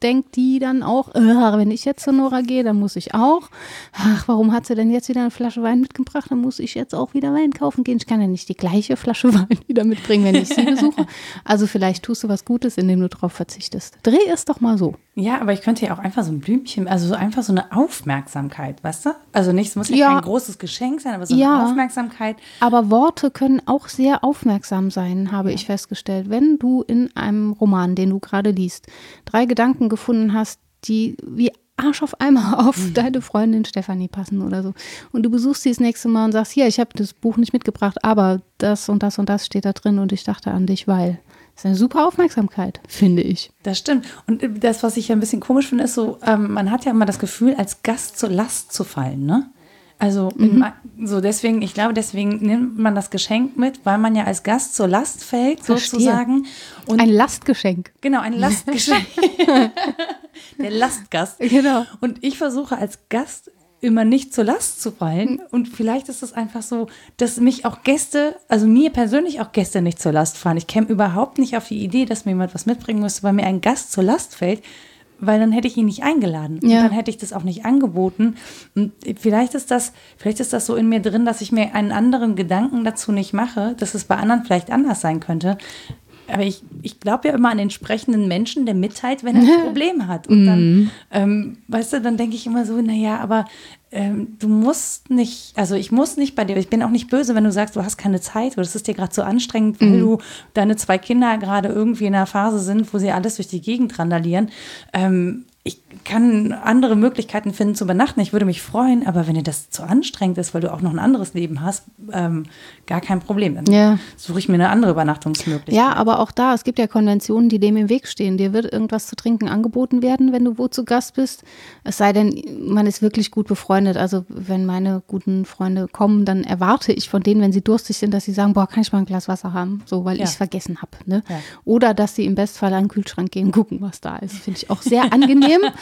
denkt die dann auch, äh, wenn ich jetzt zu Nora gehe, dann muss ich auch. Ach, warum hat sie denn jetzt wieder eine Flasche Wein mitgebracht? Dann muss ich jetzt auch wieder Wein kaufen gehen. Ich kann ja nicht die gleiche Flasche Wein wieder mitbringen, wenn ich sie besuche. Also vielleicht tust du was Gutes, indem du darauf verzichtest. Dreh es doch mal so. Ja, aber ich könnte ja auch einfach so ein Blümchen, also so einfach so eine Aufmerksamkeit, weißt du? Also nicht, es muss ja, ja kein großes Geschenk sein, aber so ja, eine Aufmerksamkeit. Aber Worte können auch sehr aufmerksam sein, habe ja. ich festgestellt. Wenn du in einem Roman, den du gerade liest, drei Gedanken gefunden hast, die wie Arsch auf einmal auf mhm. deine Freundin Stefanie passen oder so. Und du besuchst sie das nächste Mal und sagst, hier, ich habe das Buch nicht mitgebracht, aber das und das und das steht da drin und ich dachte an dich, weil ist eine super Aufmerksamkeit, finde ich. Das stimmt. Und das, was ich ja ein bisschen komisch finde, ist so, ähm, man hat ja immer das Gefühl, als Gast zur Last zu fallen, ne? Also mhm. so deswegen, ich glaube, deswegen nimmt man das Geschenk mit, weil man ja als Gast zur Last fällt, Verstehe. sozusagen. Und ein Lastgeschenk. Genau, ein Lastgeschenk. Der Lastgast. Genau. Und ich versuche als Gast immer nicht zur Last zu fallen. Und vielleicht ist es einfach so, dass mich auch Gäste, also mir persönlich auch Gäste nicht zur Last fallen. Ich käme überhaupt nicht auf die Idee, dass mir jemand was mitbringen müsste, weil mir ein Gast zur Last fällt weil dann hätte ich ihn nicht eingeladen. Ja. Und dann hätte ich das auch nicht angeboten. Und vielleicht ist das, vielleicht ist das so in mir drin, dass ich mir einen anderen Gedanken dazu nicht mache, dass es bei anderen vielleicht anders sein könnte. Aber ich, ich glaube ja immer an den entsprechenden Menschen, der mitteilt, wenn er ein Problem hat. Und dann, mhm. ähm, weißt du, dann denke ich immer so, naja, aber ähm, du musst nicht, also ich muss nicht bei dir, ich bin auch nicht böse, wenn du sagst, du hast keine Zeit oder es ist dir gerade so anstrengend, weil mhm. du deine zwei Kinder gerade irgendwie in einer Phase sind, wo sie alles durch die Gegend randalieren. Ähm, ich kann andere Möglichkeiten finden zu übernachten. Ich würde mich freuen, aber wenn dir das zu anstrengend ist, weil du auch noch ein anderes Leben hast, ähm, gar kein Problem. Dann ja. suche ich mir eine andere Übernachtungsmöglichkeit. Ja, aber auch da, es gibt ja Konventionen, die dem im Weg stehen. Dir wird irgendwas zu trinken angeboten werden, wenn du wo zu Gast bist. Es sei denn, man ist wirklich gut befreundet. Also wenn meine guten Freunde kommen, dann erwarte ich von denen, wenn sie durstig sind, dass sie sagen, boah, kann ich mal ein Glas Wasser haben? So, weil ja. ich es vergessen habe. Ne? Ja. Oder dass sie im Bestfall an den Kühlschrank gehen, gucken, was da ist. Finde ich auch sehr angenehm angenehm.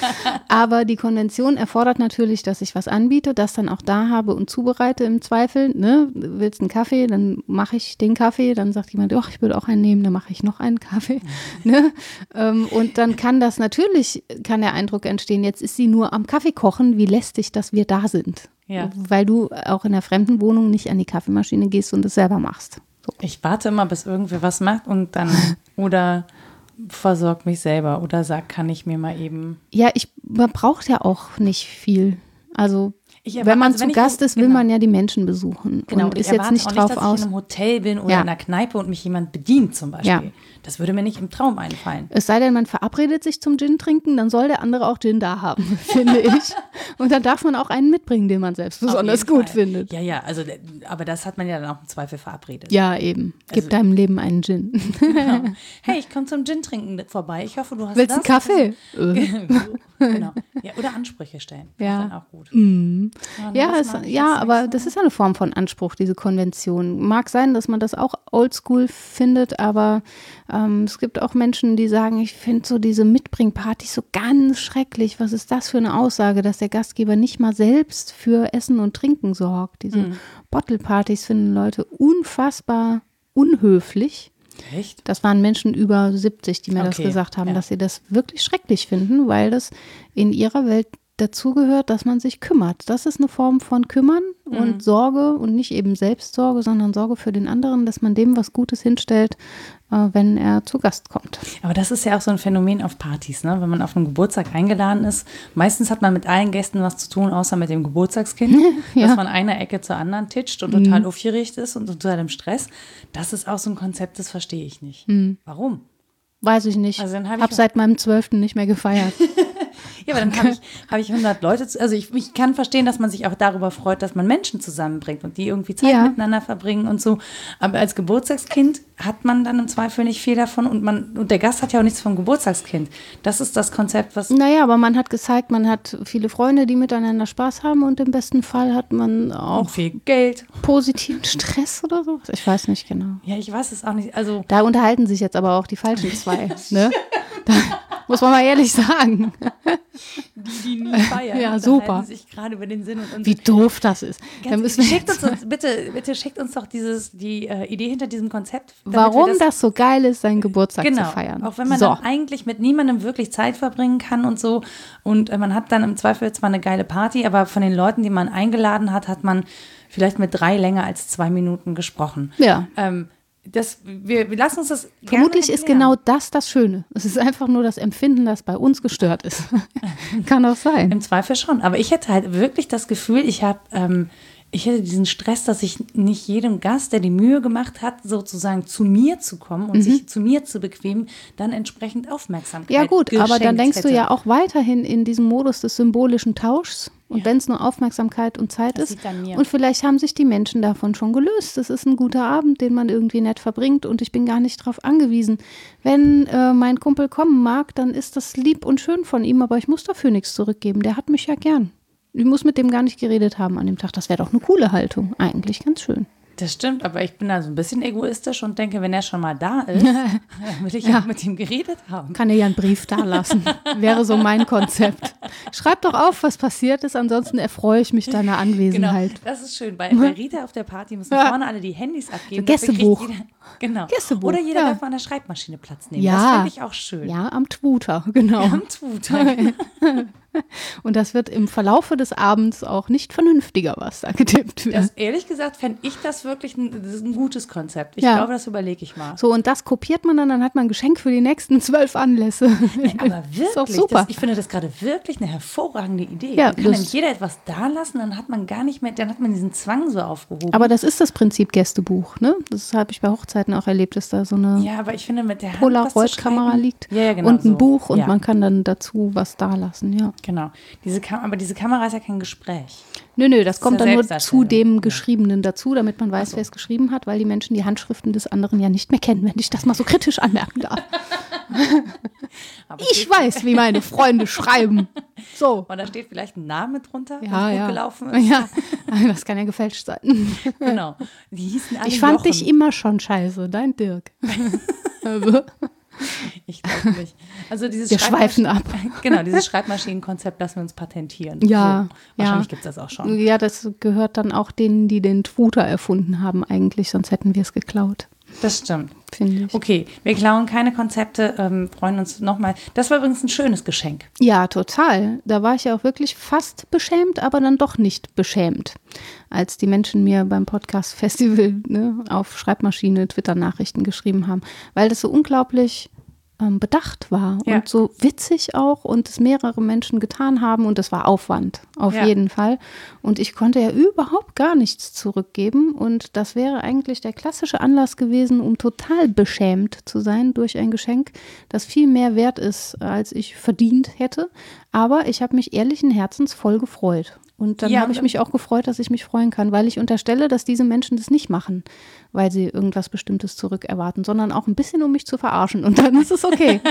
Aber die Konvention erfordert natürlich, dass ich was anbiete, das dann auch da habe und zubereite im Zweifel. Ne? Willst einen Kaffee, dann mache ich den Kaffee. Dann sagt jemand, ach, ich würde auch einen nehmen, dann mache ich noch einen Kaffee. ne? Ähm, und dann kann das natürlich, kann der Eindruck entstehen, jetzt ist sie nur am Kaffee kochen, wie lästig, dass wir da sind. Ja. Weil du auch in der fremden Wohnung nicht an die Kaffeemaschine gehst und es selber machst. So. Ich warte immer, bis irgendwer was macht und dann oder versorgt mich selber oder sagt, kann ich mir mal eben. Ja, ich, man braucht ja auch nicht viel. Also wenn man also, wenn zu Gast ist, will genau. man ja die Menschen besuchen. Genau, und, und ist jetzt nicht drauf nicht, dass aus. ich in einem Hotel bin oder ja. in einer Kneipe und mich jemand bedient zum Beispiel. Ja. Das würde mir nicht im Traum einfallen. Es sei denn, man verabredet sich zum Gin trinken, dann soll der andere auch Gin da haben, finde ich. Und dann darf man auch einen mitbringen, den man selbst besonders gut Fall. findet. Ja, ja, also aber das hat man ja dann auch im Zweifel verabredet. Ja, eben. Gib also, deinem Leben einen Gin. Genau. Hey, ich komme zum Gin trinken vorbei. Ich hoffe, du hast Willst das. einen Kaffee? genau. Ja, oder Ansprüche stellen. Ja. Das ist dann auch gut. Mhm. Ja, es, ja aber das ist eine Form von Anspruch, diese Konvention. Mag sein, dass man das auch oldschool findet, aber ähm, es gibt auch Menschen, die sagen, ich finde so diese Mitbringpartys so ganz schrecklich. Was ist das für eine Aussage, dass der Gastgeber nicht mal selbst für Essen und Trinken sorgt? Diese mhm. Bottle-Partys finden Leute unfassbar unhöflich. Echt? Das waren Menschen über 70, die mir okay. das gesagt haben, ja. dass sie das wirklich schrecklich finden, weil das in ihrer Welt dazugehört, dass man sich kümmert. Das ist eine Form von Kümmern mhm. und Sorge und nicht eben Selbstsorge, sondern Sorge für den anderen, dass man dem was Gutes hinstellt, äh, wenn er zu Gast kommt. Aber das ist ja auch so ein Phänomen auf Partys, ne? wenn man auf einen Geburtstag eingeladen ist. Meistens hat man mit allen Gästen was zu tun, außer mit dem Geburtstagskind, ja. das von einer Ecke zur anderen titscht und total mhm. aufgeregt ist und total im Stress. Das ist auch so ein Konzept, das verstehe ich nicht. Mhm. Warum? Weiß ich nicht. Also hab ich habe seit meinem Zwölften nicht mehr gefeiert. ja, aber dann habe ich, hab ich 100 Leute. Zu, also ich, ich kann verstehen, dass man sich auch darüber freut, dass man Menschen zusammenbringt und die irgendwie Zeit ja. miteinander verbringen und so. Aber als Geburtstagskind hat man dann im Zweifel nicht viel davon und man und der Gast hat ja auch nichts vom Geburtstagskind. Das ist das Konzept, was. Naja, aber man hat gezeigt, man hat viele Freunde, die miteinander Spaß haben und im besten Fall hat man auch viel Geld, positiven Stress oder so. Ich weiß nicht genau. Ja, ich weiß es auch nicht. Also da unterhalten sich jetzt aber auch die falschen zwei zwei. Ne? Da muss man mal ehrlich sagen. Die, die nie feiern. Ja, super. sich gerade über den Sinn und Wie doof das ist. Dann müssen schickt uns, uns, bitte, bitte schickt uns doch dieses, die äh, Idee hinter diesem Konzept. Warum das, das, so geil ist, seinen Geburtstag genau, zu feiern. Auch wenn man so. eigentlich mit niemandem wirklich Zeit verbringen kann und so. Und äh, man hat dann im Zweifel zwar eine geile Party, aber von den Leuten, die man eingeladen hat, hat man vielleicht mit drei länger als zwei Minuten gesprochen. Ja. Ähm, das, wir, wir lassen uns das. Vermutlich ist genau das das Schöne. Es ist einfach nur das Empfinden, das bei uns gestört ist. Kann auch sein. Im Zweifel schon. Aber ich hätte halt wirklich das Gefühl, ich habe. Ähm, ich hätte diesen Stress, dass ich nicht jedem Gast, der die Mühe gemacht hat, sozusagen zu mir zu kommen und sich zu mir zu bequemen, dann entsprechend Aufmerksamkeit Ja gut, aber dann denkst du hätte. ja auch weiterhin in diesem Modus des symbolischen Tauschs. Und Ja. wenn es nur Aufmerksamkeit und Zeit Das ist. Und vielleicht haben sich die Menschen davon schon gelöst. Das ist ein guter Abend, den man irgendwie nett verbringt und ich bin gar nicht darauf angewiesen. Wenn äh, mein Kumpel kommen mag, dann ist das lieb und schön von ihm, aber ich muss dafür nichts zurückgeben. Der hat mich ja gern. Ich muss mit dem gar nicht geredet haben an dem Tag. Das wäre doch eine coole Haltung. Eigentlich ganz schön. Das stimmt, aber ich bin da so ein bisschen egoistisch und denke, wenn er schon mal da ist, will ich auch mit ihm geredet haben. Kann er ja einen Brief dalassen. Wäre so mein Konzept. Schreib doch auf, was passiert ist, ansonsten erfreue ich mich deiner Genau, Anwesenheit. das ist schön. Bei, bei Rita auf der Party müssen Ja. vorne alle die Handys abgeben. So Gästebuch. Jeder, genau. Gästebuch, Oder jeder ja. darf an der Schreibmaschine Platz nehmen. Ja. Das finde ich auch schön. Ja, am Twitter, genau. Am Twitter. Und das wird im Verlaufe des Abends auch nicht vernünftiger, was da getippt wird. Das, ehrlich gesagt fände ich das wirklich ein, das ein gutes Konzept. Ich Ja. glaube, das überlege ich mal. so, und das kopiert man dann, dann hat man ein Geschenk für die nächsten zwölf Anlässe. Aber Ist auch wirklich, super. Das, ich finde das gerade wirklich eine hervorragende Idee. Ja, dann kann dann jeder etwas da lassen, dann hat man gar nicht mehr, dann hat man diesen Zwang so aufgehoben. Aber das ist das Prinzip Gästebuch, ne? Das habe ich bei Hochzeiten auch erlebt, dass da so eine ja, aber ich finde mit der Polaroid-Kamera liegt Ja, genau. und ein so. Buch und man kann dann dazu was da lassen, ja. Genau. Diese Kam aber diese Kamera ist ja kein Gespräch. Nö, nö, das kommt ja dann nur zu dem. Geschriebenen dazu, damit man weiß, wer es geschrieben hat, weil die Menschen die Handschriften des anderen ja nicht mehr kennen, wenn ich das mal so kritisch anmerken darf. Ich weiß, wie meine Freunde schreiben. So. Und da steht vielleicht ein Name drunter, Ja, ja. gelaufen ist. Ja, das kann ja gefälscht sein. Genau. Die hießen alle Ich fand Jochen. dich immer schon scheiße, dein Dirk. Ich glaube nicht. Also dieses Wir schweifen ab. Genau, dieses Schreibmaschinenkonzept lassen wir uns patentieren. Ja, so. Wahrscheinlich ja. gibt es das auch schon. Ja, das gehört dann auch denen, die den Twitter erfunden haben, eigentlich, sonst hätten wir es geklaut, Das stimmt. Finde ich. Okay, wir klauen keine Konzepte, ähm, freuen uns nochmal. Das war übrigens ein schönes Geschenk. Ja, total. Da war ich ja auch wirklich fast beschämt, aber dann doch nicht beschämt. Als die Menschen mir beim Podcast Festival ne, auf Schreibmaschine Twitter-Nachrichten geschrieben haben, weil das so unglaublich ähm, bedacht war Ja. und so witzig auch und es mehrere Menschen getan haben und es war Aufwand, auf Ja. jeden Fall. Und ich konnte ja überhaupt gar nichts zurückgeben und das wäre eigentlich der klassische Anlass gewesen, um total beschämt zu sein durch ein Geschenk, das viel mehr wert ist, als ich verdient hätte. Aber ich habe mich ehrlichen Herzens voll gefreut. Und dann Ja, habe ich und- mich auch gefreut, dass ich mich freuen kann, weil ich unterstelle, dass diese Menschen das nicht machen, weil sie irgendwas Bestimmtes zurückerwarten, sondern auch ein bisschen, um mich zu verarschen. Und dann ist es okay.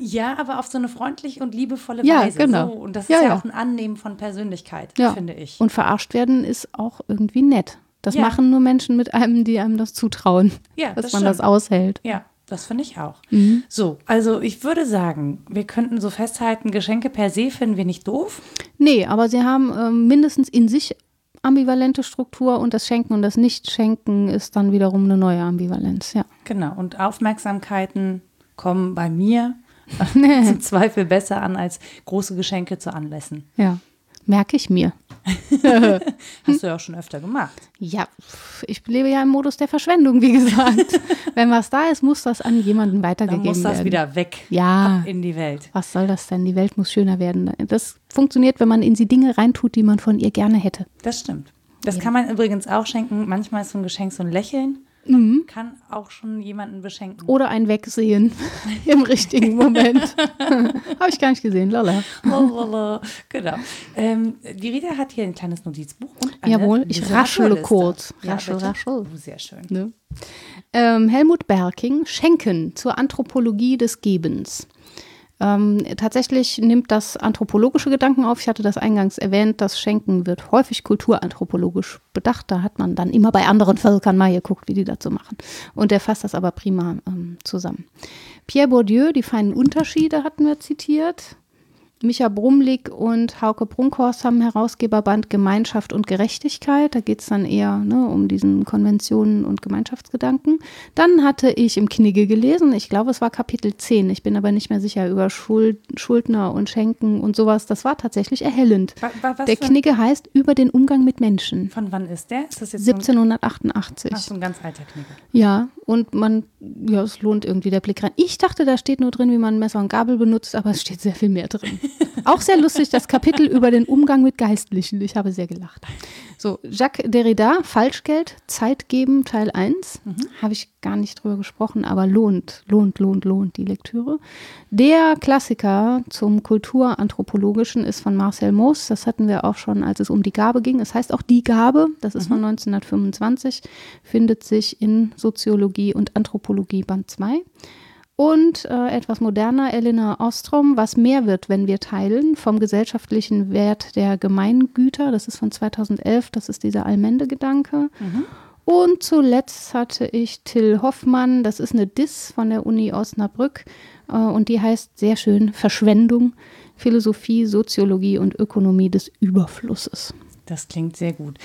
Ja, aber auf so eine freundliche und liebevolle Ja, Weise. genau. So. Und das ist ja, ja. auch ein Annehmen von Persönlichkeit, Ja. finde ich. Und verarscht werden ist auch irgendwie nett. Das machen nur Menschen mit einem, die einem das zutrauen, Ja, dass das man das stimmt. aushält. Ja, das finde ich auch. Mhm. So, also ich würde sagen, wir könnten so festhalten, Geschenke per se finden wir nicht doof. Nee, aber sie haben ähm, mindestens in sich ambivalente Struktur und das Schenken und das Nicht-Schenken ist dann wiederum eine neue Ambivalenz, ja. Genau. Und Aufmerksamkeiten kommen bei mir zum Zweifel besser an als große Geschenke zu Anlässen. Ja, merke ich mir. Hast du ja auch schon öfter gemacht. Ja, ich lebe ja im Modus der Verschwendung, wie gesagt. Wenn was da ist, muss das an jemanden Dann weitergegeben muss das werden. wieder weg Ja. in die Welt. Was soll das denn? Die Welt muss schöner werden. Das funktioniert, wenn man in sie Dinge reintut, die man von ihr gerne hätte. Das stimmt. Das kann man übrigens auch schenken. Manchmal ist so ein Geschenk so ein Lächeln. Mhm. Kann auch schon jemanden beschenken. Oder ein Wegsehen im richtigen Moment. Habe ich gar nicht gesehen, lala. Lalala. genau. Ähm, die Rita hat hier ein kleines Notizbuch Jawohl, ich raschele kurz. Ja, Raschel, bitte. raschel. Oh, sehr schön. Ne? Ähm, Helmut Berking, Schenken zur Anthropologie des Gebens. Ähm, tatsächlich nimmt das anthropologische Gedanken auf. Ich hatte das eingangs erwähnt, das Schenken wird häufig kulturanthropologisch bedacht. Da hat man dann immer bei anderen Völkern mal geguckt, wie die so machen. Und er fasst das aber prima ähm, zusammen. Pierre Bourdieu, die feinen Unterschiede hatten wir zitiert. Micha Brumlik und Hauke Brunkhorst haben Herausgeberband Gemeinschaft und Gerechtigkeit. Da geht es dann eher ne, um diesen Konventionen und Gemeinschaftsgedanken. Dann hatte ich im Knigge gelesen, ich glaube, es war Kapitel 10. Ich bin aber nicht mehr sicher über Schuld, Schuldner und Schenken und sowas. Das war tatsächlich erhellend. Wa- Der Knigge heißt über den Umgang mit Menschen. Von wann ist der? Ist das jetzt so ein, 1788. ach, so ein ganz alter Knigge? Ja, und man, ja, es lohnt irgendwie der Blick rein. Ich dachte, da steht nur drin, wie man Messer und Gabel benutzt, aber es steht sehr viel mehr drin. Auch sehr lustig, das Kapitel über den Umgang mit Geistlichen. Ich habe sehr gelacht. So, Jacques Derrida, Falschgeld, Zeit geben, Teil 1. Mhm. Habe ich gar nicht drüber gesprochen, aber lohnt, lohnt, lohnt, lohnt die Lektüre. Der Klassiker zum Kulturanthropologischen ist von Marcel Moos. Das hatten wir auch schon, als es um die Gabe ging. Es heißt auch Die Gabe, das ist mhm. von 1925, findet sich in Soziologie und Anthropologie Band 2. Und äh, etwas moderner, Elena Ostrom, was mehr wird, wenn wir teilen, vom gesellschaftlichen Wert der Gemeingüter. Das ist von 2011, das ist dieser Allmende-Gedanke. Mhm. Und zuletzt hatte ich Till Hoffmann, das ist eine Diss von der Uni Osnabrück äh, und die heißt sehr schön Verschwendung, Philosophie, Soziologie und Ökonomie des Überflusses. Das klingt sehr gut.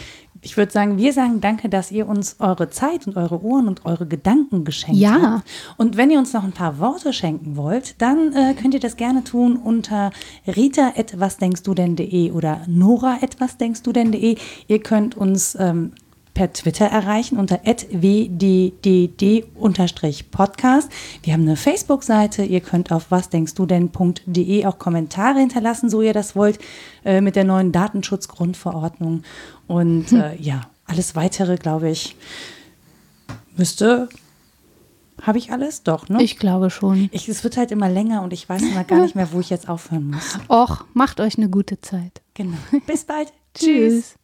Ich würde sagen, wir sagen danke, dass ihr uns eure Zeit und eure Ohren und eure Gedanken geschenkt ja. habt. Und wenn ihr uns noch ein paar Worte schenken wollt, dann äh, könnt ihr das gerne tun unter rita.wasdenkstudenn.de oder nora.wasdenkstudenn.de. Ihr könnt uns ähm, per Twitter erreichen unter wddd-podcast. Wir haben eine Facebook-Seite. Ihr könnt auf wasdenkstudenn.de auch Kommentare hinterlassen, so ihr das wollt, äh, mit der neuen Datenschutzgrundverordnung. Und hm. äh, ja, alles weitere, glaube ich, müsste habe ich alles? Doch, ne? Ich glaube schon. Ich, es wird halt immer länger und ich weiß immer gar nicht mehr, wo ich jetzt aufhören muss. Och, macht euch eine gute Zeit. Genau. Bis bald. Tschüss.